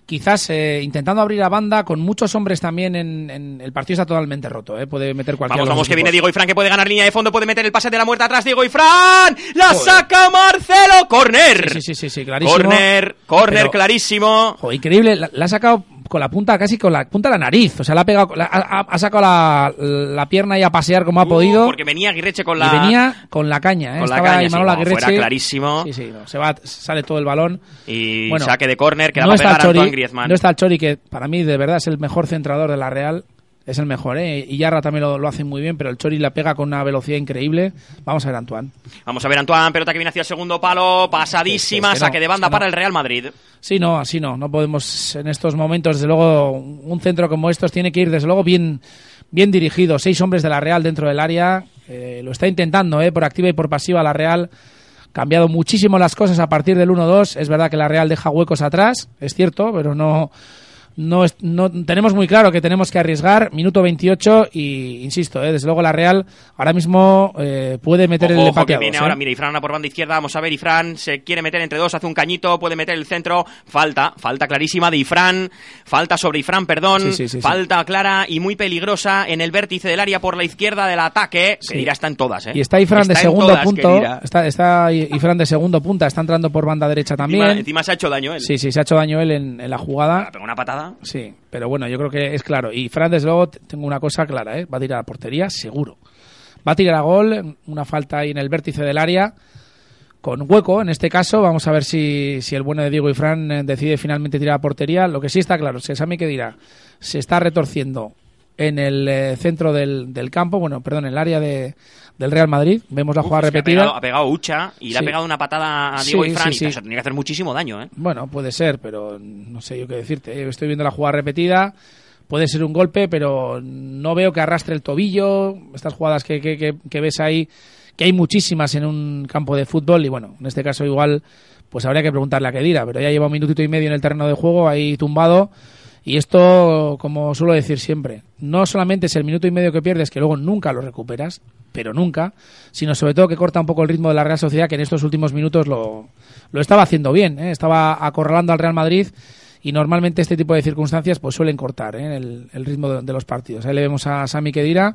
quizás eh, intentando abrir a banda con muchos hombres también en, en- el partido está totalmente roto, ¿eh? puede meter cualquiera. Vamos, vamos, que viene. Diego y Fran, que puede ganar línea de fondo, puede meter el pase de la muerte atrás, Diego y Fran. ¡La saca Marcelo! ¡Corner! Sí, sí, sí, sí, clarísimo. Corner, corner Pero- clarísimo. Joder, increíble, la, la ha sacado con la punta, casi con la punta de la nariz. O sea, la ha pegado, la- ha, ha- sacado la, la pierna y a pasear como ha podido. Uh, Porque venía Aguirreche con la... Y venía con la caña, ¿eh? Con la Estaba caña, sí, no, fuera clarísimo. Sí, sí, no, se va, sale todo el balón. Y Bueno, saque de córner que la no va a está pegar Chori, Griezmann. No está el Chori, que para mí de verdad es el mejor centrador de la Real. Es el mejor, ¿eh? Y Yarra también lo, lo hace muy bien, pero el Chori la pega con una velocidad increíble. Vamos a ver, Antoine. Vamos a ver Antoine, pelota que viene hacia el segundo palo, pasadísima, Es que no, saque de banda es que no. para el Real Madrid. Sí, no, así no. No podemos en estos momentos, desde luego, un centro como estos tiene que ir, desde luego, bien, bien dirigido. Seis hombres de la Real dentro del área. Eh, lo está intentando, ¿eh? Por activa y por pasiva la Real. Cambiado muchísimo las cosas a partir del 1-2. Es verdad que la Real deja huecos atrás, es cierto, pero no, no, es- no tenemos muy claro que tenemos que arriesgar. Minuto 28 y, insisto, eh, desde luego la Real ahora mismo eh, puede meter Ojo, el empate eh. ahora, mira, Ifran por banda izquierda, vamos a ver, Ifran se quiere meter entre dos, hace un cañito, puede meter el centro, falta, falta clarísima de Ifran, falta sobre Ifran, perdón, Sí, sí, sí, sí. falta clara y muy peligrosa en el vértice del área por la izquierda del ataque, que dirá está en todas, ¿eh? Y está Ifran de Está segundo todas, punto. Está, está Ifran de segundo punta, está entrando por banda derecha también. Encima, encima se ha hecho daño él. Sí, sí, se ha hecho daño él en, en la jugada. Una patada. Sí, pero bueno, yo creo que es claro. Y Fran, desde luego, tengo una cosa clara, ¿eh? Va a tirar a portería, seguro. Va a tirar a gol, una falta ahí en el vértice del área, con hueco en este caso. Vamos a ver si, si el bueno de Diego y Fran eh, decide finalmente tirar a portería. Lo que sí está claro es que Sami que dirá, se está retorciendo en el eh, centro del, del campo, bueno, perdón, en el área de, del Real Madrid. Vemos la jugada Es que repetida. Ha pegado, ha pegado Ucha y le ha pegado una patada a Diego Sí, y Fran sí, y eso tenía que hacer muchísimo daño, ¿eh? Bueno, puede ser, pero no sé yo qué decirte. ¿eh? Estoy viendo la jugada repetida. Puede ser un golpe, pero no veo que arrastre el tobillo. Estas jugadas que, que, que- que ves ahí, que hay muchísimas en un campo de fútbol. Y bueno, en este caso igual, pues habría que preguntarle a Kedira. Pero ya lleva un minutito y medio en el terreno de juego, ahí tumbado. Y esto, como suelo decir siempre, no solamente es el minuto y medio que pierdes, que luego nunca lo recuperas, pero nunca, sino sobre todo que corta un poco el ritmo de la Real Sociedad, que en estos últimos minutos lo, lo estaba haciendo bien, ¿eh? estaba acorralando al Real Madrid y normalmente este tipo de circunstancias pues suelen cortar ¿eh? el, el ritmo de, de los partidos. Ahí le vemos a Sami Kedira,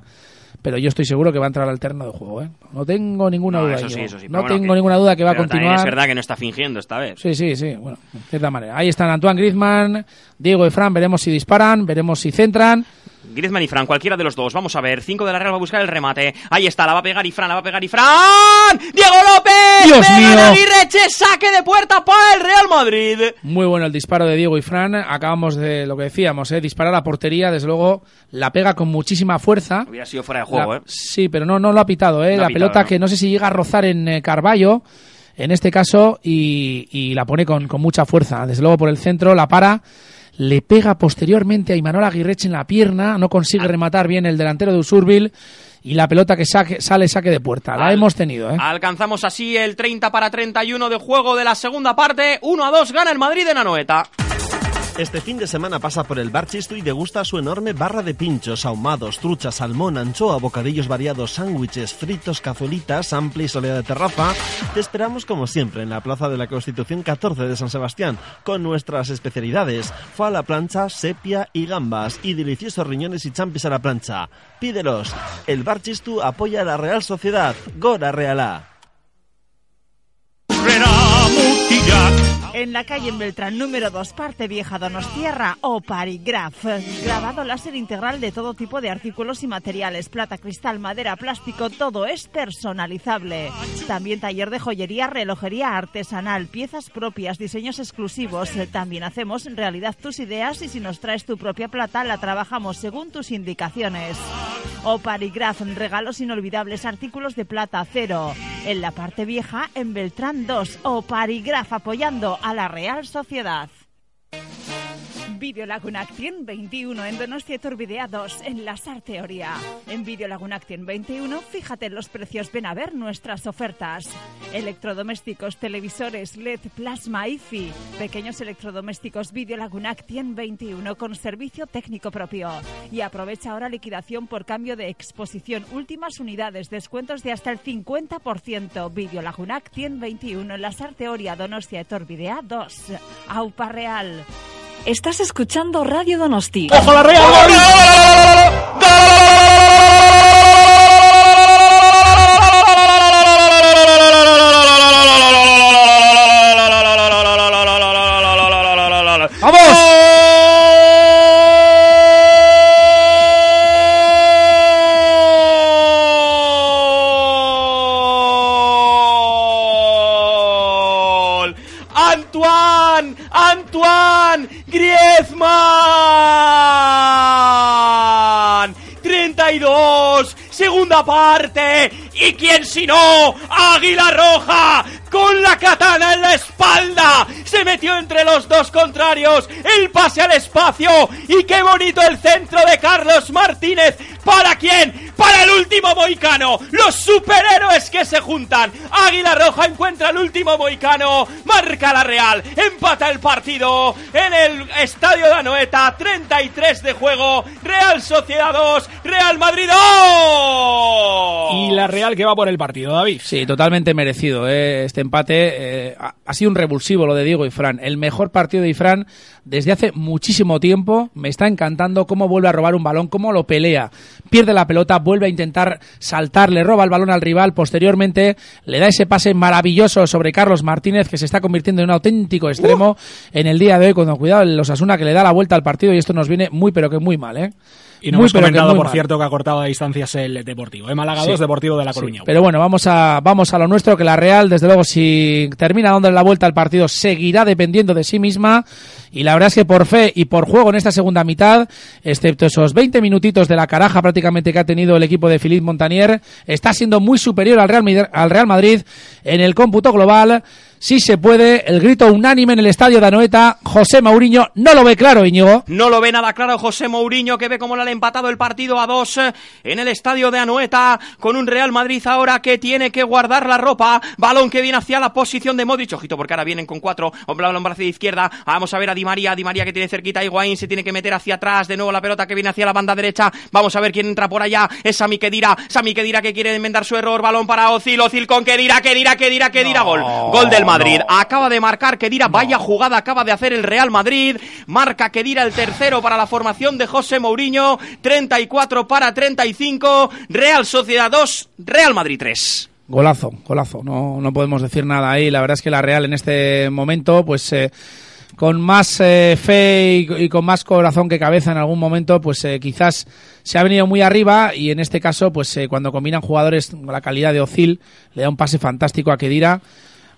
pero yo estoy seguro que va a entrar al terreno de juego. ¿eh? No tengo ninguna No, duda. eso sí, eso sí. No bueno, tengo que- ninguna duda que va a pero continuar. Es verdad que no está fingiendo esta vez. Sí, sí, sí. Bueno, de cierta manera. Ahí están Antoine Griezmann, Diego y Fran. Veremos si disparan, veremos si centran. Griezmann y Fran, cualquiera de los dos. Vamos a ver. Cinco de la Real va a buscar el remate. Ahí está, la va a pegar y Fran, la va a pegar y Fran. ¡Diego López! ¡Dios ¡Pega mío! de Aguirreche! ¡Saque de puerta para el Real Madrid! Muy bueno el disparo de Diego y Fran. Acabamos de lo que decíamos, ¿eh? disparar a portería. Desde luego, la pega con muchísima fuerza. Hubiera sido fuera de juego, La- ¿eh? Sí, pero no, no lo ha pitado. ¿eh? No la pitado, pelota ¿no? que no sé si llega a rozar en eh, Carballo, en este caso, y, y la pone con, con mucha fuerza. Desde luego por el centro, la para, le pega posteriormente a Imanol Aguirreche en la pierna, no Ah. consigue rematar bien el delantero de Usurbil, y la pelota que saque, sale saque de puerta. La Al- hemos tenido, ¿eh? Alcanzamos así el 30 para 31 de juego de la segunda parte. 1 a 2 gana el Madrid en Anoeta. Este fin de semana pasa por el Bar Chistu y degusta su enorme barra de pinchos, ahumados, trucha, salmón, anchoa, bocadillos variados, sándwiches, fritos, cazuelitas, amplia y soleada terraza. Te esperamos como siempre en la Plaza de la Constitución 14 de San Sebastián con nuestras especialidades, foie a la plancha, sepia y gambas y deliciosos riñones y champis a la plancha. Pídelos. El Bar Chistu apoya a la Real Sociedad. Gora Realá. En la calle en Beltrán número 2, parte vieja Donostierra o Parigraf. Grabado láser integral de todo tipo de artículos y materiales, plata, cristal, madera, plástico, todo es personalizable. También taller de joyería, relojería artesanal, piezas propias, diseños exclusivos. También hacemos realidad tus ideas y si nos traes tu propia plata la trabajamos según tus indicaciones. O Parigraf, regalos inolvidables, artículos de plata cero. En la parte vieja, en Beltrán 2, o Parigraf apoyando a la Real Sociedad. Video Lagunactien 21 en Donostia Turbidea 2 en la Teoría. En Video Lagunactien 21, fíjate en los precios, ven a ver nuestras ofertas. Electrodomésticos, televisores, LED, plasma, IFI. Pequeños electrodomésticos Video Lagunactien 21 con servicio técnico propio. Y aprovecha ahora liquidación por cambio de exposición. Últimas unidades, descuentos de hasta el 50%. Video Lagunactien 21 en la Teoría Donostia Turbidea 2. Aupa Real. Estás escuchando Radio Donosti. ¡Ojo la! ¡Vamos! ¡Griezmann! 32, segunda parte. ¿Y quién si no? Águila Roja, con la katana en la espalda. Se metió entre los dos contrarios. El pase al espacio. Y qué bonito el centro de Carlos Martínez. ¿Para quién? para el último moicano. Los superhéroes que se juntan. Águila Roja encuentra el último moicano. Marca la Real. Empata el partido en el estadio de Anoeta. 33 de juego. Real Sociedad 2. Real Madrid 2. Real que va por el partido, David. Sí, totalmente merecido. ¿eh? Este empate eh, ha, sido un revulsivo lo de Diego y Fran. El mejor partido de Ifran desde hace muchísimo tiempo. Me está encantando cómo vuelve a robar un balón, cómo lo pelea. Pierde la pelota, vuelve a intentar saltar, le roba el balón al rival. Posteriormente le da ese pase maravilloso sobre Carlos Martínez, que se está convirtiendo en un auténtico extremo en el día de hoy. Cuando cuidado, los Asuna que le da la vuelta al partido y esto nos viene muy, pero que muy mal, ¿eh? Y no Muy, hemos comentado, por mal. cierto, que ha cortado a distancias el Deportivo. ¿eh? Málaga Sí. 2, Deportivo de La Sí, Coruña. pero bueno, vamos a, vamos a lo nuestro, que la Real, desde luego, si termina dándole la vuelta al partido, seguirá dependiendo de sí misma. Y la verdad es que por fe y por juego en esta segunda mitad, excepto esos 20 minutitos de la caraja prácticamente que ha tenido el equipo de Philippe Montanier, está siendo muy superior al Real, al Real Madrid en el cómputo global. Si se puede, el grito unánime en el estadio de Anoeta, José Mauriño no lo ve claro, Íñigo. No lo ve nada claro José Mourinho, que ve cómo le han empatado el partido a dos eh, en el estadio de Anoeta, con un Real Madrid ahora que tiene que guardar la ropa. Balón que viene hacia la posición de Modric. Ojito, porque ahora vienen con cuatro. Hombre, balón brazo de izquierda. Vamos a ver a Di María. Di María que tiene cerquita a Higuaín. Se tiene que meter hacia atrás. De nuevo la pelota que viene hacia la banda derecha. Vamos a ver quién entra por allá. Es Sami Kedira. Sami Kedira que quiere enmendar su error. Balón para Ozil. Ozil con Kedira. Kedira, Kedira, Kedira. Gol. Gol del Madrid. Acaba de marcar Kedira. Vaya jugada acaba de hacer el Real Madrid. Marca Kedira el tercero para la formación de José Mourinho. 34 para 35. Real Sociedad 2. Real Madrid 3. Golazo, golazo. No, no podemos decir nada ahí. La verdad es que la Real en este momento, pues eh, con más eh, fe y, y con más corazón que cabeza en algún momento, pues eh, quizás se ha venido muy arriba y en este caso, pues eh, cuando combinan jugadores con la calidad de Ozil, le da un pase fantástico a Kedira.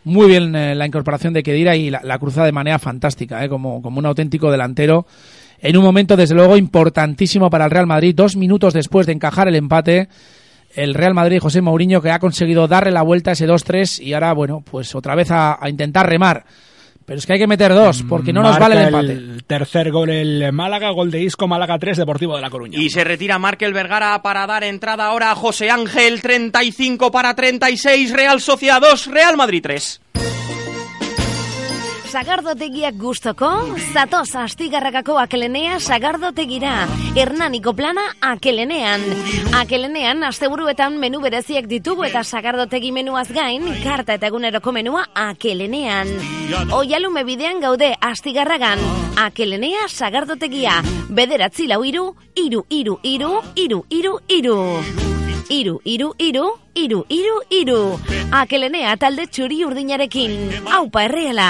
Muy bien eh, la incorporación de Kedira y la, la cruzada de manera fantástica, eh, como, como un auténtico delantero. En un momento, desde luego, importantísimo para el Real Madrid, dos minutos después de encajar el empate el Real Madrid José Mourinho que ha conseguido darle la vuelta a ese 2-3 y ahora, bueno, pues otra vez a intentar remar. Pero es que hay que meter dos, porque no nos vale el empate. El tercer gol el Málaga, gol de Isco, Málaga 3, Deportivo de La Coruña. Y se retira Markel Vergara para dar entrada ahora a José Ángel. 35 para 36. Real Sociedad 2. Real Madrid 3. Sagardotegiak gustoko, zatoz astigarrakako akelenea sagardotegira. Hernaniko plana akelenean. Akelenean asteburuetan menu bereziak ditugu eta sagardotegi menuaz gain, karta eta eguneroko menua akelenean. Oialume bidean gaude astigarragan. Akelenea sagardotegia. Bederatzi lau iru, iru, iru, iru, iru, iru, iru. Iru, iru, iru, iru, iru, iru. Akelenea talde txuri urdinarekin. Aupa erreala.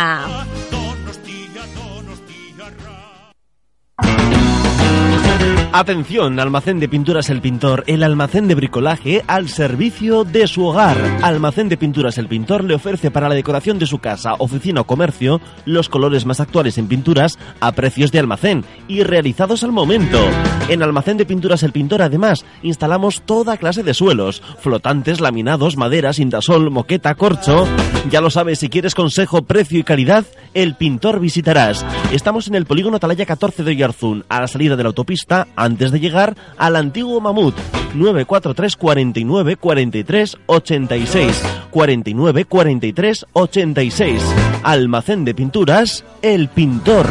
Atención, almacén de pinturas El Pintor, el almacén de bricolaje al servicio de su hogar. Almacén de pinturas El Pintor le ofrece para la decoración de su casa, oficina o comercio los colores más actuales en pinturas a precios de almacén y realizados al momento. En Almacén de Pinturas El Pintor además instalamos toda clase de suelos, flotantes, laminados, maderas, indasol, moqueta, corcho. Ya lo sabes, si quieres consejo, precio y calidad, El Pintor visitarás. Estamos en el polígono Atalaya 14 de Oyarzún, a la salida de la autopista, antes de llegar al antiguo Mamut. 943 49 43 86 49 43 86 Almacén de Pinturas El Pintor.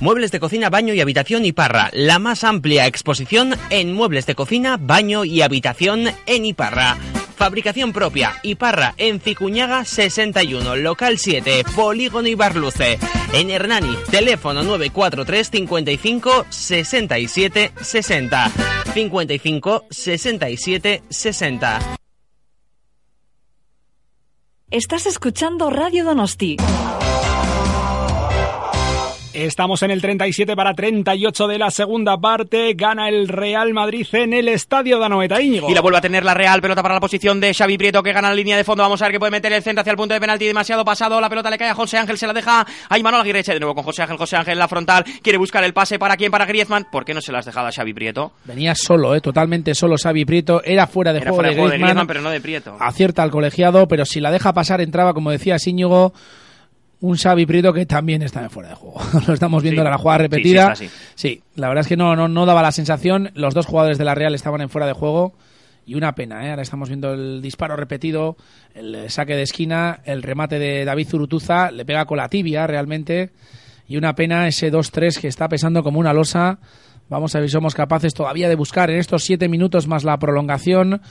Muebles de cocina, baño y habitación y parra. La más amplia exposición en muebles de cocina, baño y habitación en Iparra. Fabricación propia, Iparra en Cicuñaga 61, local 7, Polígono Ibarluce. En Hernani, teléfono 943 55 67 60. 55 67 60. Estás escuchando Radio Donosti. Estamos en el 37 para 38 de la segunda parte. Gana el Real Madrid en el estadio de Anoeta Íñigo. Y la vuelve a tener la Real, pelota para la posición de Xavi Prieto que gana la línea de fondo. Vamos a ver que puede meter el centro hacia el punto de penalti, demasiado pasado. La pelota le cae a José Ángel, se la deja a Imanol Aguirre de nuevo con José Ángel. José Ángel en la frontal, quiere buscar el pase para quién, para Griezmann. ¿Por qué no se las has dejado a Xavi Prieto? Venía solo, eh, totalmente solo Xavi Prieto. Era fuera de Era juego fuera de juego de Griezmann. Griezmann, pero no de Prieto. Acierta al colegiado, pero si la deja pasar entraba, como decía Síñigo, un Xavi Prieto que también está en fuera de juego. <laughs> Lo estamos viendo Sí. en la jugada Sí, sí, repetida. así. Sí, la verdad es que no, no, no daba la sensación. Los dos jugadores de la Real estaban en fuera de juego. Y una pena, ¿eh? Ahora estamos viendo el disparo repetido, el saque de esquina, el remate de David Zurutuza, le pega con la tibia realmente. Y una pena ese 2-3 que está pesando como una losa. Vamos a ver si somos capaces todavía de buscar en estos siete minutos más la prolongación.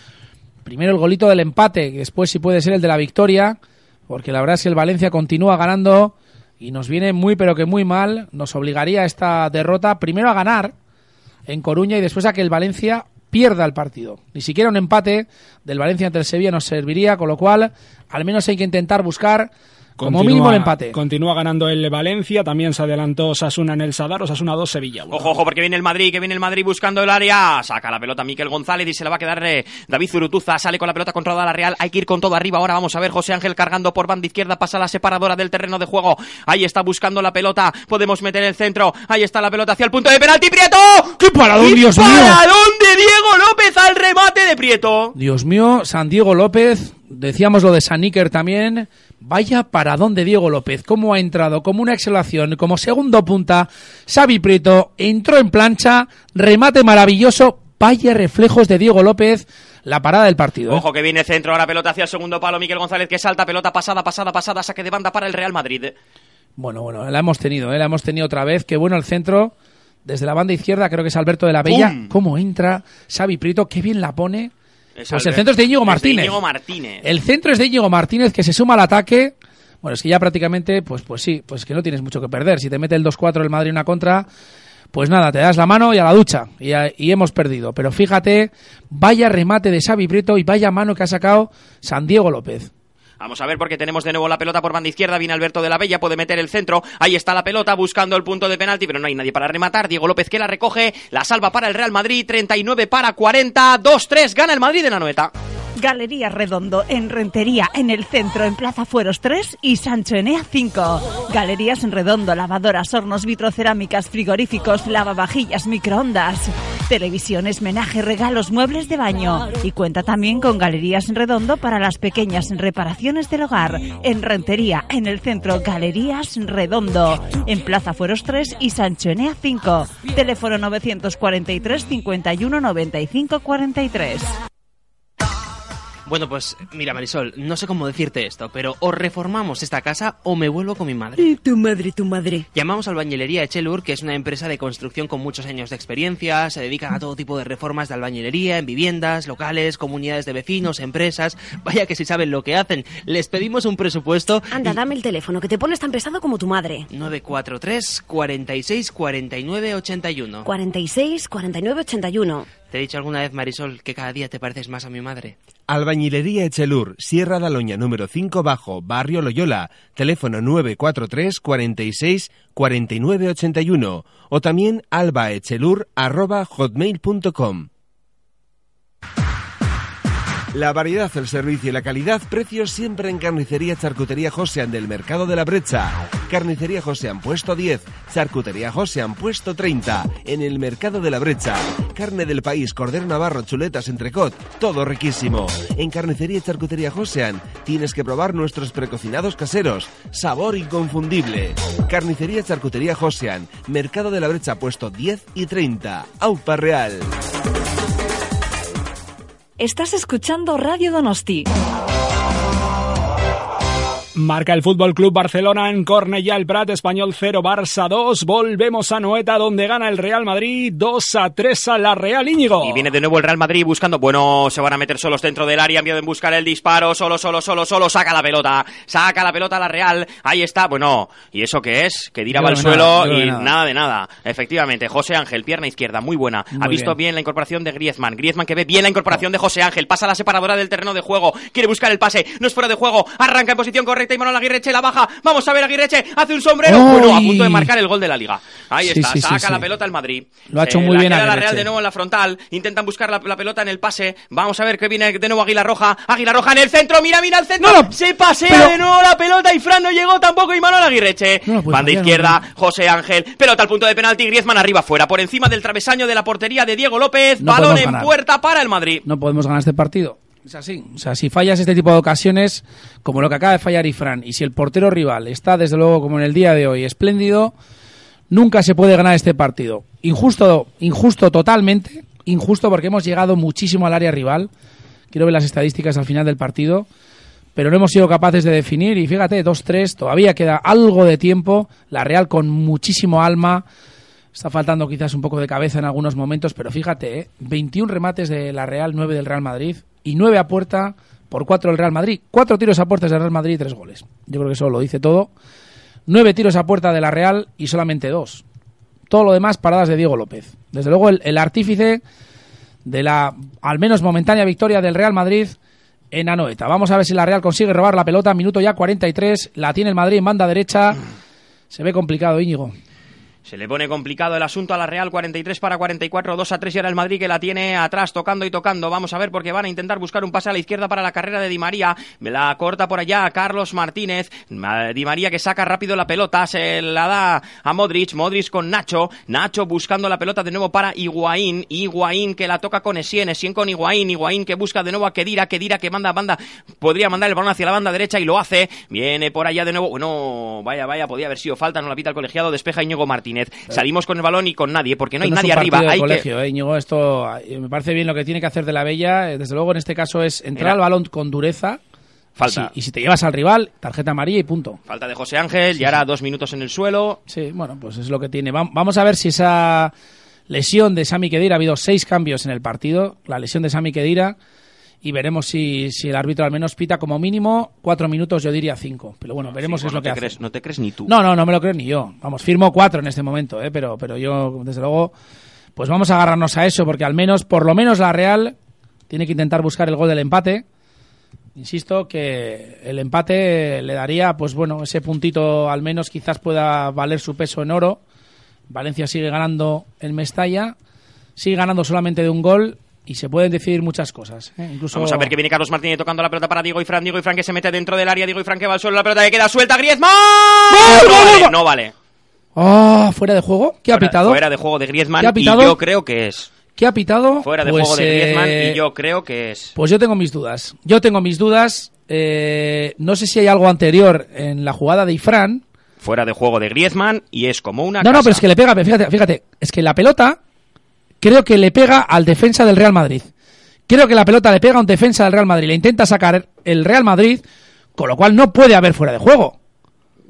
Primero el golito del empate, después si puede ser el de la victoria, porque la verdad es que el Valencia continúa ganando y nos viene muy pero que muy mal. Nos obligaría esta derrota primero a ganar en Coruña y después a que el Valencia pierda el partido. Ni siquiera un empate del Valencia ante el Sevilla nos serviría, con lo cual al menos hay que intentar buscar como Continúa- mínimo el empate. Continúa ganando el Valencia, también se adelantó Sasuna en el Sadar, Osasuna 2, Sevilla 1. Ojo, ojo, porque viene el Madrid, que viene el Madrid buscando el área. Saca la pelota Miquel González y se la va a quedar eh, David Zurutuza. Sale con la pelota controlada la Real. Hay que ir con todo arriba. Ahora vamos a ver José Ángel cargando por banda izquierda. Pasa la separadora del terreno de juego. Ahí está buscando la pelota. Podemos meter el centro. Ahí está la pelota hacia el punto de penalti. ¡Prieto! ¡Qué paradón, ¡Qué Dios mío! paradón de Diego López al remate de Prieto! Dios mío, San Diego López, decíamos lo de San Níker también. Vaya paradón de Diego López, cómo ha entrado como una exhalación, como segundo punta. Xavi Prieto entró en plancha, remate maravilloso. Vaya reflejos de Diego López, la parada del partido. ¿eh? Ojo que viene centro, ahora pelota hacia el segundo palo, Miquel González que salta, pelota pasada, pasada, pasada, saque de banda para el Real Madrid. Bueno, bueno, la hemos tenido, ¿eh? la hemos tenido otra vez. Qué bueno el centro. Desde la banda izquierda creo que es Alberto de la Bella. ¿Cómo entra Xavi Prieto? Qué bien la pone. Es Pues el centro es de Íñigo es Martínez. Íñigo Martínez. El centro es de Íñigo Martínez que se suma al ataque. Bueno, es que ya prácticamente, pues, pues sí, pues que no tienes mucho que perder. Si te mete el 2-4 el Madrid una contra, pues nada, te das la mano y a la ducha. Y, a- y hemos perdido. Pero fíjate, vaya remate de Xavi Prieto y vaya mano que ha sacado San Diego López. Vamos a ver porque tenemos de nuevo la pelota por banda izquierda. Viene Alberto de la Bella, puede meter el centro. Ahí está la pelota buscando el punto de penalti, pero no hay nadie para rematar. Diego López que la recoge, la salva para el Real Madrid. 39 para 40, 2-3. Gana el Madrid de la noeta. Galería Redondo en Rentería, en el centro, en Plaza Fueros 3 y Sancho Enea 5. Galerías en Redondo, lavadoras, hornos, vitrocerámicas, frigoríficos, lavavajillas, microondas, televisiones, menaje, regalos, muebles de baño. Y cuenta también con Galerías Redondo para las pequeñas reparaciones del hogar. En Rentería, en el centro, Galerías Redondo, en Plaza Fueros 3 y Sancho Enea 5. Teléfono 943 51 95 43. Bueno, pues mira, Marisol, no sé cómo decirte esto, pero o reformamos esta casa o me vuelvo con mi madre. Tu madre, tu madre. Llamamos a albañilería Echelur, que es una empresa de construcción con muchos años de experiencia, se dedican a todo tipo de reformas de albañilería en viviendas, locales, comunidades de vecinos, empresas. Vaya que si saben lo que hacen. Les pedimos un presupuesto. Anda, dame el teléfono, que te pones tan pesado como tu madre. 943 46 49 81. 46 49 81. ¿Te he dicho alguna vez, Marisol, que cada día te pareces más a mi madre? Albañilería Echelur, Sierra de Aloña número 5 bajo, Barrio Loyola, teléfono 943 46 49 81 o también albaechelur arroba hotmail.com. La variedad, el servicio y la calidad, precios siempre en Carnicería Charcutería Josean del Mercado de la Brecha. Carnicería Josean puesto 10, Charcutería Josean puesto 30, en el Mercado de la Brecha. Carne del país, cordero navarro, chuletas, entrecot, todo riquísimo. En Carnicería Charcutería Josean tienes que probar nuestros precocinados caseros, sabor inconfundible. Carnicería Charcutería Josean, Mercado de la Brecha puesto 10 y 30, Aupa Real. Estás escuchando Radio Donosti. Marca el Fútbol Club Barcelona en Cornellà el Prat, Español 0, Barça 2. Volvemos a Noeta, donde gana el Real Madrid 2 a 3 a la Real Íñigo. Y viene de nuevo el Real Madrid buscando. Bueno, se van a meter solos dentro del área. Enviado en buscar el disparo. Solo, solo, solo, solo. Saca la pelota. Saca la pelota a la Real. Ahí está. Bueno, ¿y eso qué es? Que tiraba Yo al nada, suelo y nada. nada. de nada. Efectivamente, José Ángel, pierna izquierda, muy buena. Muy ha visto bien. bien. la incorporación de Griezmann. Griezmann que ve bien la incorporación de José Ángel. Pasa la separadora del terreno de juego. Quiere buscar el pase. No es fuera de juego. Arranca en posición correcta y Manuel Aguirreche la baja. Vamos a ver Aguirreche. Hace un sombrero. ¡Ay! Bueno, a punto de marcar el gol de la liga. Ahí Sí, está. sí, Saca sí. la pelota el Madrid. Lo ha hecho Eh, muy la bien queda la. Real de nuevo en la frontal. Intentan buscar la, la pelota en el pase. Vamos a ver que viene de nuevo Águila Roja. Águila Roja en el centro. Mira, mira el centro. No, no. Se pasea Pero- de nuevo la pelota y Fran no llegó tampoco. Y Manuel Aguirreche. No puede Banda izquierda. José Ángel. Pelota al punto de penalti. Griezmann arriba fuera. Por encima del travesaño de la portería de Diego López. Balón en puerta para el Madrid. No podemos ganar este partido. Es así. O sea, si fallas este tipo de ocasiones, como lo que acaba de fallar Ifran, y si el portero rival está, desde luego, como en el día de hoy, espléndido, nunca se puede ganar este partido. Injusto, injusto totalmente, injusto porque hemos llegado muchísimo al área rival. Quiero ver las estadísticas al final del partido, pero no hemos sido capaces de definir. Y fíjate, 2-3, todavía queda algo de tiempo. La Real con muchísimo alma. Está faltando quizás un poco de cabeza en algunos momentos, pero fíjate, ¿eh? 21 remates de la Real, 9 del Real Madrid y 9 a puerta por 4 del Real Madrid. 4 tiros a puertas del Real Madrid y 3 goles. Yo creo que eso lo dice todo. 9 tiros a puerta de la Real y solamente 2. Todo lo demás paradas de Diego López. Desde luego el, el artífice de la al menos momentánea victoria del Real Madrid en Anoeta. Vamos a ver si la Real consigue robar la pelota. Minuto ya 43. La tiene el Madrid en banda derecha. Se ve complicado, Íñigo. Se le pone complicado el asunto a la Real, 43 para 44, 2 a 3 y ahora el Madrid que la tiene atrás, tocando y tocando. Vamos a ver porque van a intentar buscar un pase a la izquierda para la carrera de Di María. La corta por allá Carlos Martínez. Ma- Di María que saca rápido la pelota, se la da a Modric. Modric con Nacho. Nacho buscando la pelota de nuevo para Higuaín. Higuaín que la toca con Essien. Essien con Higuaín. Higuaín que busca de nuevo a Kedira. Kedira que manda banda. Podría mandar el balón hacia la banda derecha y lo hace. Viene por allá de nuevo. Bueno, vaya, vaya, podía haber sido falta. No la pita el colegiado. Despeja Íñigo Martínez. Salimos con el balón y con nadie porque no hay nadie arriba. Hay que... ¿eh, Íñigo? Esto me parece bien lo que tiene que hacer de la Bella. Eh, Desde luego, en este caso es entrar Era- al balón con dureza. Falta. Y si, y si te llevas al rival, tarjeta amarilla y punto. Falta de José Ángel, y ahora dos minutos en el suelo. Sí, bueno, pues es lo que tiene. Vam- Vamos a ver si esa lesión de Sami Kedira, ha habido seis cambios en el partido, la lesión de Sami Kedira, y veremos si, si el árbitro al menos pita como mínimo cuatro minutos, yo diría cinco. Pero bueno, veremos Sí, qué es no lo que hace. crees, no te crees ni tú. No, no, no me lo creo ni yo. Vamos, firmo cuatro en este momento, ¿eh? pero, pero yo, desde luego, pues vamos a agarrarnos a eso, porque al menos, por lo menos la Real tiene que intentar buscar el gol del empate. Insisto que el empate le daría, pues bueno, ese puntito al menos quizás pueda valer su peso en oro. Valencia sigue ganando en Mestalla, sigue ganando solamente de un gol y se pueden decidir muchas cosas. ¿eh? Incluso Vamos a ver que viene Carlos Martínez tocando la pelota para Diego y Fran. Diego y Fran que se mete dentro del área. Diego y Fran que va al suelo. La pelota que queda suelta. Griezmann. No vale, no vale. ¡Ah! ¿Fuera de juego? ¿Qué ha Fuera- pitado? Fuera de juego de Griezmann. ¿Qué ha Y yo creo que es. ¿Qué ha pitado? Fuera de Pues, juego de Griezmann. eh, Y yo creo que es. Pues yo tengo mis dudas. Yo tengo mis dudas. eh, no sé si hay algo anterior en la jugada de Ifran. Fuera de juego de Griezmann. Y es como una. No, no, pero es que le pega, fíjate, fíjate, es que la pelota creo que le pega al defensa del Real Madrid. Creo que la pelota le pega a un defensa del Real Madrid, le intenta sacar el Real Madrid, con lo cual no puede haber fuera de juego.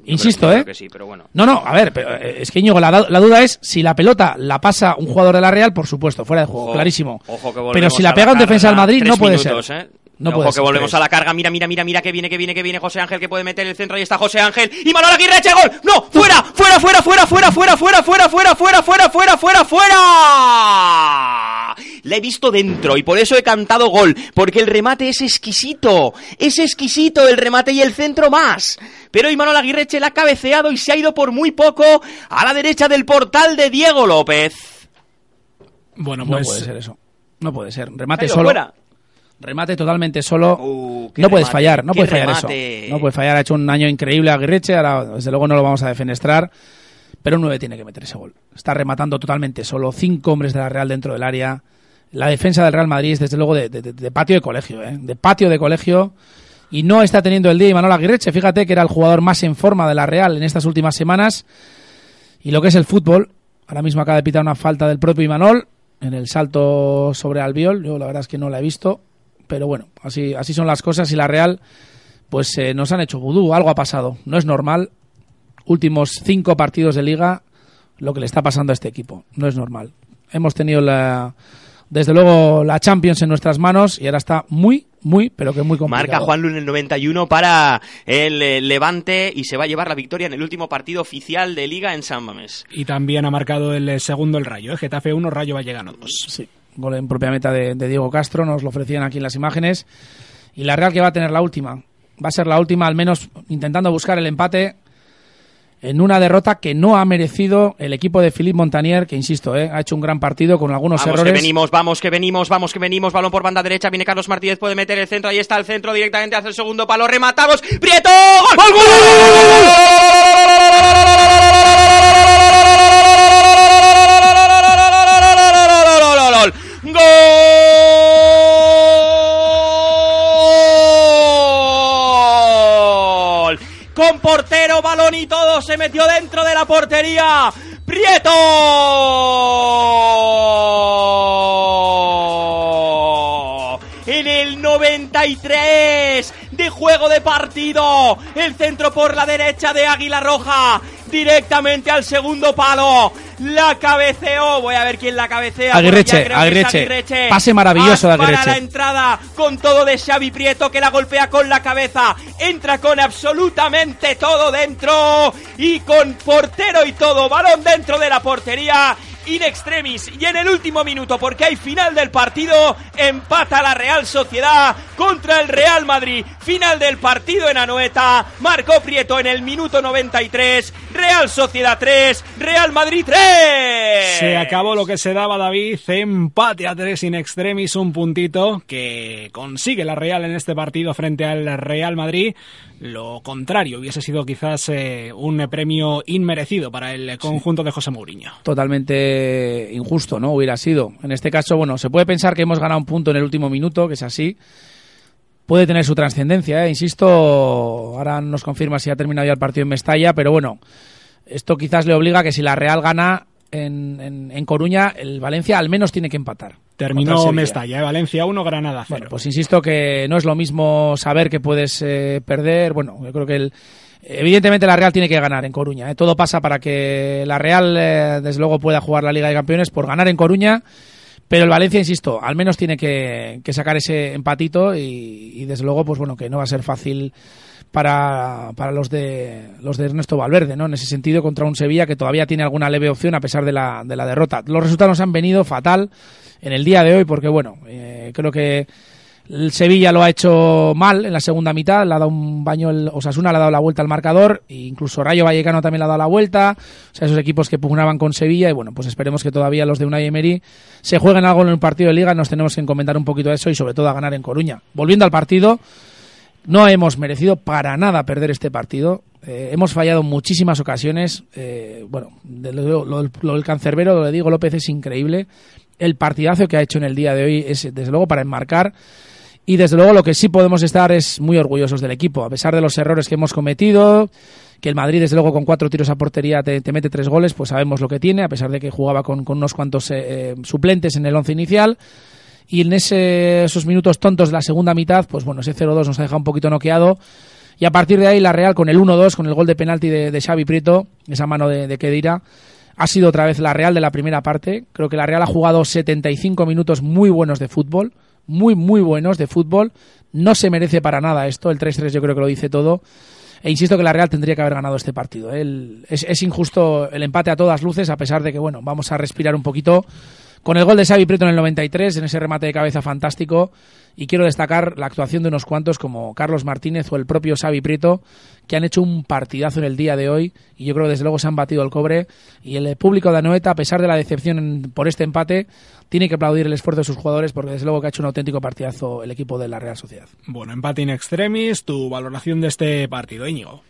Insisto, ¿eh? que sí, pero bueno. No, no, a ver, pero eh, es que Íñigo, la, la duda es si la pelota la pasa un jugador de la Real, por supuesto, fuera de juego, Ojo, clarísimo. ojo que pero si la pega un defensa del Madrid, no puede minutos, ser. ¿eh? No Ojo puede que volvemos a la carga. Mira, mira, mira, mira que viene, que viene, que viene José Ángel que puede meter el centro. Ahí está José Ángel. Y Manuel Aguirre echa gol. No, fuera, fuera, fuera, fuera, fuera, fuera, fuera, fuera, fuera, fuera, fuera, fuera, fuera, fuera. La he visto dentro y por eso he cantado gol. Porque el remate es exquisito. Es exquisito el remate y el centro más. Pero Imanol Aguirreche la ha cabeceado y se ha ido por muy poco a la derecha del portal de Diego López. Bueno, No pues puede ser eso. No puede ser. Remate solo. fuera. Remate totalmente solo. Uh, no puedes remate, fallar, no puedes fallar remate. eso. No puedes fallar. Ha hecho un año increíble Aguirreche. Ahora, desde luego, no lo vamos a defenestrar. Pero un 9 tiene que meter ese gol. Está rematando totalmente solo. Cinco hombres de la Real dentro del área. La defensa del Real Madrid es, desde luego, de, de- de- de patio de colegio. ¿eh? De patio de colegio. Y no está teniendo el día Imanol Aguirreche. Fíjate que era el jugador más en forma de la Real en estas últimas semanas. Y lo que es el fútbol. Ahora mismo acaba de pitar una falta del propio Imanol en el salto sobre Albiol. Yo la verdad es que no la he visto. Pero bueno, así, así son las cosas. Y la Real, pues eh, nos han hecho vudú. Algo ha pasado. No es normal. Últimos cinco partidos de liga, lo que le está pasando a este equipo. No es normal. Hemos tenido la, desde luego la Champions en nuestras manos y ahora está muy, muy, pero que muy complicado. Marca Juan Luna el 91 para el eh, Levante y se va a llevar la victoria en el último partido oficial de Liga en San Mamés. Y también ha marcado el eh, segundo el Rayo, ¿eh? Getafe 1, Rayo Vallecano 2. Sí, gol en propia meta de, de Diego Castro, nos lo ofrecían aquí en las imágenes. Y la Real que va a tener la última. Va a ser la última, al menos intentando buscar el empate en una derrota que no ha merecido el equipo de Philippe Montanier, que insisto, eh, ha hecho un gran partido con algunos Vamos errores. que venimos, vamos que venimos, vamos que venimos, balón por banda derecha, viene Carlos Martínez, puede meter el centro, ahí está el centro directamente hacia el segundo palo, rematamos, Prieto, ¡Gol! ¡Gol! ¡Gol! Con portero, balón y todo se metió dentro de la portería. ¡Prieto! En el 93 de juego de partido. El centro por la derecha de Águila Roja. Directamente al segundo palo. La cabeceó. Voy a ver quién la cabecea. Aguirreche, Aguirreche. Pase maravilloso de Para Aguirreche. la entrada con todo de Xavi Prieto que la golpea con la cabeza. Entra con absolutamente todo dentro. Y con portero y todo. Balón dentro de la portería. In extremis. Y en el último minuto porque hay final del partido empata la Real Sociedad contra el Real Madrid. Final del partido en Anoeta. Marcó Prieto en el minuto 93 Real Sociedad 3 Real Madrid 3 Se acabó lo que se daba David, empate a tres in extremis, un puntito que consigue la Real en este partido frente al Real Madrid. Lo contrario hubiese sido quizás eh, un premio inmerecido para el conjunto de José Mourinho. totalmente injusto, ¿no? Hubiera sido. En este caso, bueno, se puede pensar que hemos ganado un punto en el último minuto, que es así. Puede tener su trascendencia, ¿eh? insisto. Ahora nos confirma si ha terminado ya el partido en Mestalla, pero bueno, esto quizás le obliga a que si la Real gana en, en- en Coruña, el Valencia al menos tiene que empatar. Terminó. Mestalla, ¿eh? Valencia 1, Granada 0. Bueno, pues insisto que no es lo mismo saber que puedes eh, perder. Bueno, yo creo que el, evidentemente la Real tiene que ganar en Coruña. ¿eh? Todo pasa para que la Real, eh, desde luego, pueda jugar la Liga de Campeones por ganar en Coruña. Pero el Valencia, insisto, al menos tiene que, que sacar ese empatito y, y, desde luego, pues bueno, que no va a ser fácil para, para los de los de Ernesto Valverde, ¿no? En ese sentido, contra un Sevilla que todavía tiene alguna leve opción a pesar de la, de la derrota. Los resultados han venido fatal en el día de hoy porque, bueno, eh, creo que el Sevilla lo ha hecho mal en la segunda mitad, le ha dado un baño, el Osasuna le ha dado la vuelta al marcador, e incluso Rayo Vallecano también le ha dado la vuelta, o sea, esos equipos que pugnaban con Sevilla, y bueno, pues esperemos que todavía los de Unai Emery se jueguen algo en el partido de Liga, nos tenemos que encomendar un poquito a eso y sobre todo a ganar en Coruña. Volviendo al partido, no hemos merecido para nada perder este partido. Eh, hemos fallado en muchísimas ocasiones. Eh, bueno, de lo, lo- lo del cancerbero, lo de Diego López es increíble. El partidazo que ha hecho en el día de hoy es, desde luego, para enmarcar. Y desde luego, lo que sí podemos estar es muy orgullosos del equipo, a pesar de los errores que hemos cometido. Que el Madrid, desde luego, con cuatro tiros a portería te, te mete tres goles, pues sabemos lo que tiene, a pesar de que jugaba con, con unos cuantos eh, eh, suplentes en el once inicial. Y en ese- esos minutos tontos de la segunda mitad, pues bueno, ese 0-2 nos ha dejado un poquito noqueado. Y a partir de ahí, la Real con el 1-2, con el gol de penalti de, de Xavi Prieto, esa mano de, de Kedira, ha sido otra vez la Real de la primera parte. Creo que la Real ha jugado 75 minutos muy buenos de fútbol, muy, muy buenos de fútbol. No se merece para nada esto, el 3-3 yo creo que lo dice todo. E insisto que la Real tendría que haber ganado este partido. es injusto el empate a todas luces, a pesar de que, bueno, vamos a respirar un poquito con el gol de Xavi Prieto en el 93, en ese remate de cabeza fantástico. Y quiero destacar la actuación de unos cuantos como Carlos Martínez o el propio Xavi Prieto, que han hecho un partidazo en el día de hoy. Y yo creo que desde luego se han batido el cobre. Y el público de Anoeta, a pesar de la decepción en- por este empate, tiene que aplaudir el esfuerzo de sus jugadores porque desde luego que ha hecho un auténtico partidazo el equipo de la Real Sociedad. Bueno, empate in extremis, tu valoración de este partido, Íñigo.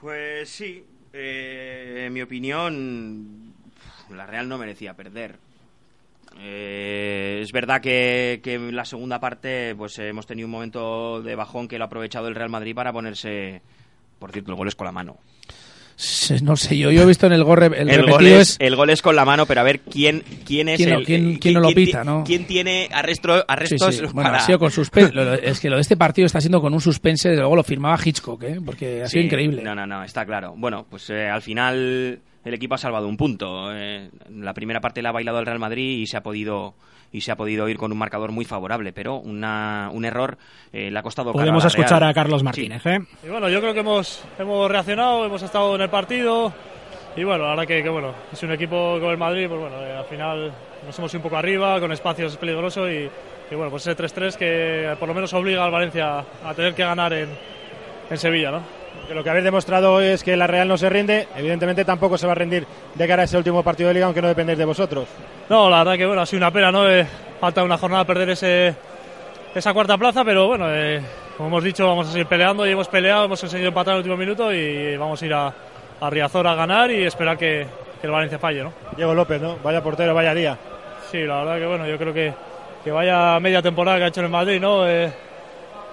Pues sí, eh, en mi opinión, la Real no merecía perder. Eh, es verdad que, que en la segunda parte pues hemos tenido un momento de bajón que lo ha aprovechado el Real Madrid para ponerse, por cierto, el gol es con la mano. No sé, yo, yo he visto en el gol, el El, gol es... es, el gol es con la mano, pero a ver quién, quién es ¿Quién el. quién- eh, quién no lo pita, no? ¿Quién tiene arresto- Sí, arrestos sí. Bueno, para- ha sido con suspense. Es que lo de este partido está siendo con un suspense, desde luego lo firmaba Hitchcock, ¿eh? porque ha sido Sí, increíble. No, no, no, está claro. Bueno, pues eh, al final el equipo ha salvado un punto. Eh, la primera parte la ha bailado el Real Madrid y se ha podido y se ha podido ir con un marcador muy favorable, pero una, un error eh, le ha costado caro Podemos la escuchar Real. a Carlos Martínez, ¿eh? Y bueno, yo creo que hemos, hemos reaccionado, hemos estado en el partido. Y bueno, ahora que, que bueno, es un equipo como el Madrid, pues bueno, eh, al final nos hemos ido un poco arriba, con espacios es peligroso y, y bueno, pues ese 3-3 que por lo menos obliga al Valencia a tener que ganar en, en Sevilla, ¿no? Que lo que habéis demostrado hoy es que la Real no se rinde, evidentemente tampoco se va a rendir de cara a ese último partido de liga, aunque no dependéis de vosotros. No, la verdad que bueno, ha sido una pena, ¿no? Eh, falta una jornada perder ese, esa cuarta plaza, pero bueno, eh, como hemos dicho, vamos a seguir peleando y hemos peleado, hemos conseguido empatar en el último minuto y vamos a ir a, a Riazor a ganar y esperar que, que el Valencia falle, ¿no? Diego López, ¿no? Vaya portero, vaya día. Sí, la verdad que bueno, yo creo que, que vaya media temporada que ha hecho en el Madrid, ¿no? Eh,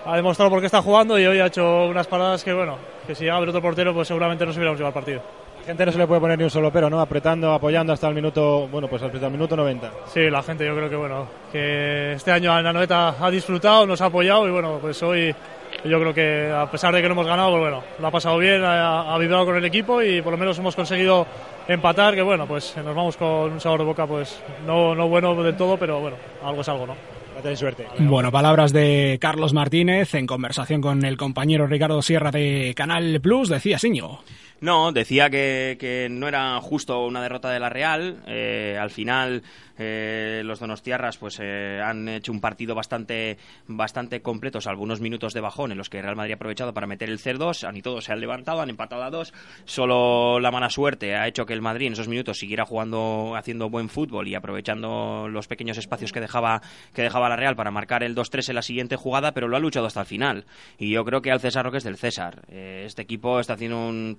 ha demostrado por qué está jugando y hoy ha hecho unas paradas que bueno, que si llega a haber otro portero, pues seguramente nos hubiéramos llevado el partido. La gente no se le puede poner ni un solo pero, ¿no? Apretando, apoyando hasta el minuto, bueno, pues hasta el minuto 90. Sí, la gente yo creo que bueno, que este año la Noeta ha disfrutado, nos ha apoyado y bueno, pues hoy yo creo que a pesar de que no hemos ganado, pues bueno, lo ha pasado bien, ha, ha vibrado con el equipo y por lo menos hemos conseguido empatar, que bueno, pues nos vamos con un sabor de boca pues no, no bueno del todo, pero bueno, algo es algo, ¿no? Suerte. Bueno, palabras de Carlos Martínez en conversación con el compañero Ricardo Sierra de Canal Plus, decía Siño. No, decía que, no era justo una derrota de la Real. Eh, al final, eh, los donostiarras pues eh, han hecho un partido bastante bastante completo, salvo unos minutos de bajón en los que Real Madrid ha aprovechado para meter el 0-2. Han y se han levantado, han empatado a dos. Solo la mala suerte ha hecho que el Madrid en esos minutos siguiera jugando, haciendo buen fútbol y aprovechando los pequeños espacios que dejaba que dejaba la Real para marcar el 2-3 en la siguiente jugada, pero lo ha luchado hasta el final. Y yo creo que al César Roque es del César. Este equipo está haciendo un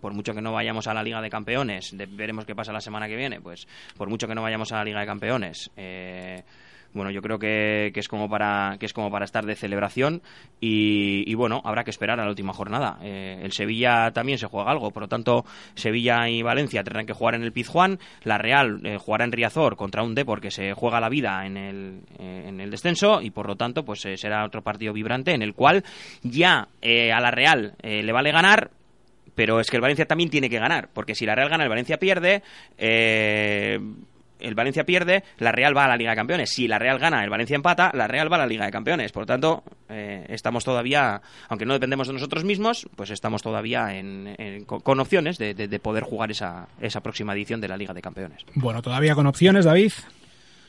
por mucho que no vayamos a la Liga de Campeones, veremos qué pasa la semana que viene, pues por mucho que no vayamos a la Liga de Campeones. eh, bueno, yo creo que, que es como para que es como para estar de celebración y, bueno, habrá que esperar a la última jornada. Eh, el Sevilla también se juega algo, por lo tanto, Sevilla y Valencia tendrán que jugar en el Pizjuán, la Real eh, jugará en Riazor contra un Depor que se juega la vida en el, eh, en el descenso y por lo tanto, pues será otro partido vibrante en el cual ya a la Real le vale ganar, pero es que el Valencia también tiene que ganar, porque si la Real gana, el Valencia pierde. eh, el Valencia pierde, la Real va a la Liga de Campeones. Si la Real gana, el Valencia empata, la Real va a la Liga de Campeones. Por lo tanto, eh, estamos todavía, aunque no dependemos de nosotros mismos, pues estamos todavía en- en- con, con opciones de, de- de poder jugar esa, esa próxima edición de la Liga de Campeones. Bueno, todavía con opciones, David.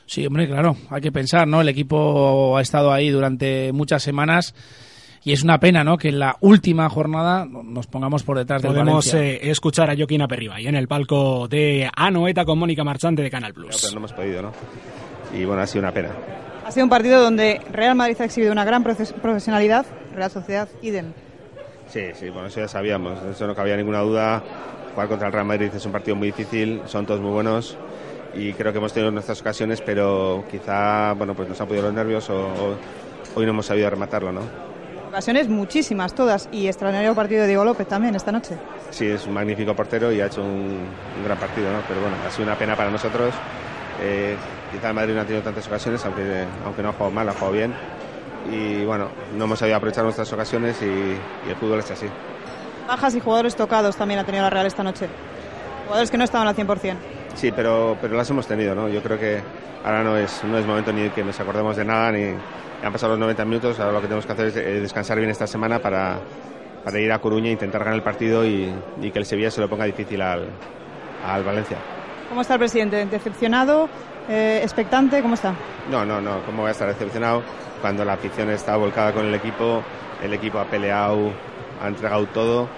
Sí, hombre, claro, hay que pensar, ¿no? El equipo ha estado ahí durante muchas semanas y es una pena, ¿no? Que en la última jornada nos pongamos por detrás del Podemos Valencia. eh, escuchar a Joaquín Aperriba y en el palco de Anoeta con Mónica Marchante de Canal pero Plus. no hemos podido, ¿no? Y bueno, ha sido una pena. Ha sido un partido donde Real Madrid ha exhibido una gran profesionalidad, Real Sociedad, idem. Sí, sí, bueno, eso ya sabíamos, eso no cabía ninguna duda. Jugar contra el Real Madrid es un partido muy difícil, son todos muy buenos y creo que hemos tenido nuestras ocasiones, pero quizá, bueno, pues nos han podido los nervios o, o hoy no hemos sabido rematarlo, ¿no? Ocasiones muchísimas, todas, y extraordinario partido de Diego López también esta noche. Sí, es un magnífico portero y ha hecho un, un gran partido, ¿no? Pero bueno, ha sido una pena para nosotros. Eh, quizá el Madrid no ha tenido tantas ocasiones, aunque, aunque no ha jugado mal, ha jugado bien. Y bueno, no hemos sabido aprovechar nuestras ocasiones y, y el fútbol es así. Bajas y jugadores tocados también ha tenido la Real esta noche. Jugadores que no estaban al 100%. Sí, pero, pero las hemos tenido, ¿no? Yo creo que ahora no es, no es momento ni que nos acordemos de nada, ni han pasado los 90 minutos, ahora lo que tenemos que hacer es eh, descansar bien esta semana para, para ir a Coruña e intentar ganar el partido y, y que el Sevilla se lo ponga difícil al, al Valencia. ¿Cómo está el presidente? ¿Decepcionado? Eh, ¿Expectante? ¿Cómo está? No, no, no, ¿cómo voy a estar decepcionado cuando la afición está volcada con el equipo, el equipo ha peleado, ha entregado todo?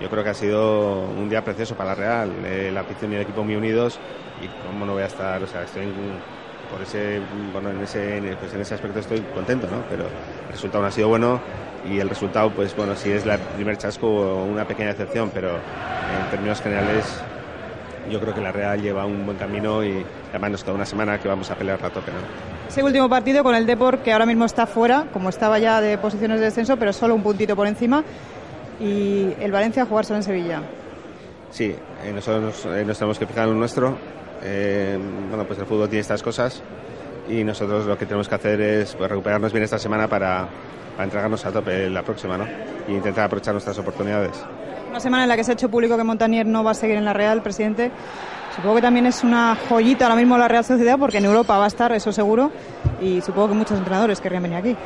Yo creo que ha sido un día precioso para la Real, eh, la afición y el equipo muy unidos y cómo no voy a estar, o sea, estoy en- por ese, bueno, en ese, pues en ese aspecto estoy contento, ¿no? Pero el resultado no ha sido bueno y el resultado, pues bueno, sí es la primer chasco o una pequeña decepción, pero en términos generales yo creo que la Real lleva un buen camino y además nos queda una semana que vamos a pelear a tope, ¿no? Ese último partido con el Depor, que ahora mismo está fuera, como estaba ya de posiciones de descenso, pero solo un puntito por encima. Y el Valencia a jugárselo en Sevilla. Sí, eh, nosotros nos, eh, nos tenemos que fijar en lo nuestro. Eh, bueno, pues el fútbol tiene estas cosas y nosotros lo que tenemos que hacer es pues, recuperarnos bien esta semana para, para entregarnos a tope la próxima, ¿no? Y intentar aprovechar nuestras oportunidades. Una semana en la que se ha hecho público que Montanier no va a seguir en la Real, presidente. Supongo que también es una joyita ahora mismo la Real Sociedad, porque en Europa va a estar, eso seguro. Y supongo que muchos entrenadores querrían venir aquí.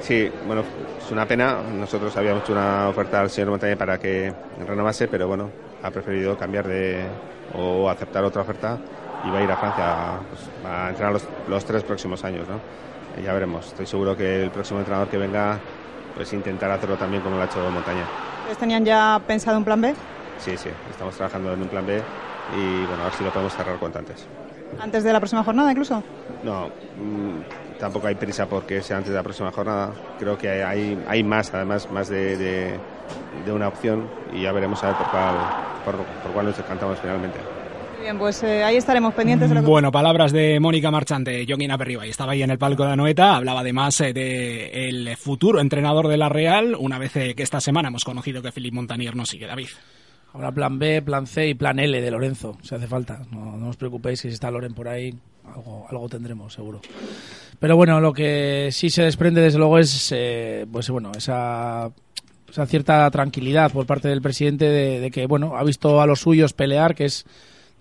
Sí, bueno, es una pena. Nosotros habíamos hecho una oferta al señor Montaña para que renovase, pero bueno, ha preferido cambiar de o aceptar otra oferta y va a ir a Francia pues, a entrenar los, los tres próximos años, ¿no? Y ya veremos. Estoy seguro que el próximo entrenador que venga, pues intentará hacerlo también como lo ha hecho Montaña. ¿Ustedes tenían ya pensado un plan B? Sí, sí, estamos trabajando en un plan B y bueno, a ver si lo podemos cerrar cuanto antes. ¿Antes de la próxima jornada incluso? No, mm, tampoco hay prisa porque sea antes de la próxima jornada. Creo que hay, hay, más, además, más de, de, de una opción y ya veremos a ver por cuál, por, por cuál nos decantamos finalmente. Bien, pues eh, ahí estaremos pendientes de lo que... Bueno, palabras de Mónica Marchante, Joaquín Aperriba, y estaba ahí en el palco de Anoeta, hablaba además eh, de el futuro entrenador de la Real, una vez eh, que esta semana hemos conocido que Philippe Montanier no sigue, David. Habrá plan B, plan C y plan L de Lorenzo, si hace falta. No, no os preocupéis, si está Loren por ahí, algo, algo tendremos, seguro. Pero bueno, lo que sí se desprende, desde luego, es eh, pues bueno, esa, esa cierta tranquilidad por parte del presidente de, de que, bueno, ha visto a los suyos pelear, que es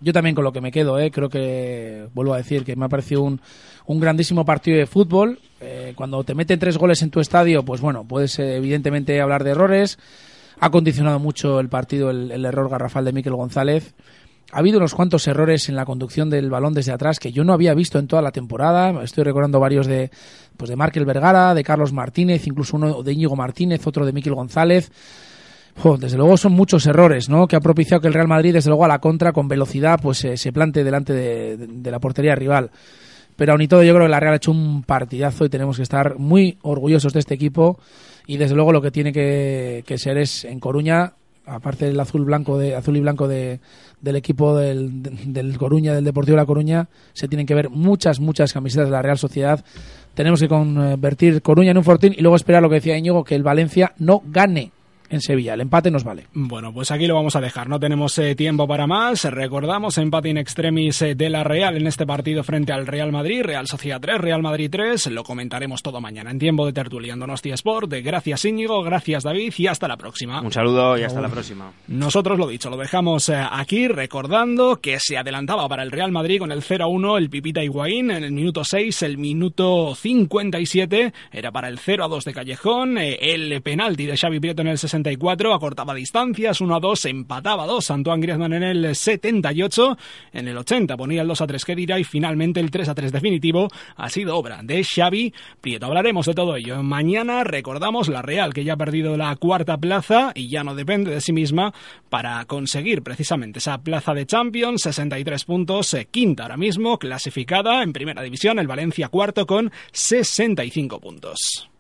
yo también con lo que me quedo, ¿eh? creo que, vuelvo a decir, que me ha parecido un, un grandísimo partido de fútbol. Eh, cuando te meten tres goles en tu estadio, pues bueno, puedes eh, evidentemente hablar de errores. Ha condicionado mucho el partido el, el error garrafal de Miquel González. Ha habido unos cuantos errores en la conducción del balón desde atrás que yo no había visto en toda la temporada. Estoy recordando varios de, pues de Markel Vergara, de Carlos Martínez, incluso uno de Íñigo Martínez, otro de Miquel González. Desde luego son muchos errores, ¿no? Que ha propiciado que el Real Madrid, desde luego a la contra, con velocidad, pues eh, se plante delante de, la portería rival. Pero aún y todo, yo creo que la Real ha hecho un partidazo y tenemos que estar muy orgullosos de este equipo. Y desde luego lo que tiene que ser es en Coruña, aparte del azul blanco de azul y blanco de, del equipo del, del Coruña, del Deportivo de la Coruña, se tienen que ver muchas, muchas camisetas de la Real Sociedad. Tenemos que convertir Coruña en un fortín y luego esperar lo que decía Íñigo, que el Valencia no gane en Sevilla. El empate nos vale. Bueno, pues aquí lo vamos a dejar. No tenemos eh, tiempo para más. Recordamos empate in extremis eh, de la Real en este partido frente al Real Madrid. Real Sociedad 3, Real Madrid 3. Lo comentaremos todo mañana en tiempo de tertulia en Donostia Sport. Gracias Íñigo, gracias David y hasta la próxima. Un saludo y hasta la próxima. Nosotros lo dicho, lo dejamos eh, aquí recordando que se adelantaba para el Real Madrid con el 0-1 el Pipita Higuaín en el minuto 6, el minuto 57 era para el 0-2 de Callejón, el penalti de Xavi Prieto en el 60 acortaba distancias, 1 a 2, empataba 2 Antoine Griezmann en el 78, en el 80 ponía el 2 a 3 que dirá y finalmente el 3 a 3 definitivo ha sido obra de Xavi Prieto. Hablaremos de todo ello. Mañana recordamos la Real que ya ha perdido la cuarta plaza y ya no depende de sí misma para conseguir precisamente esa plaza de Champions, 63 puntos, eh, quinta ahora mismo, clasificada en primera división, el Valencia cuarto con 65 puntos.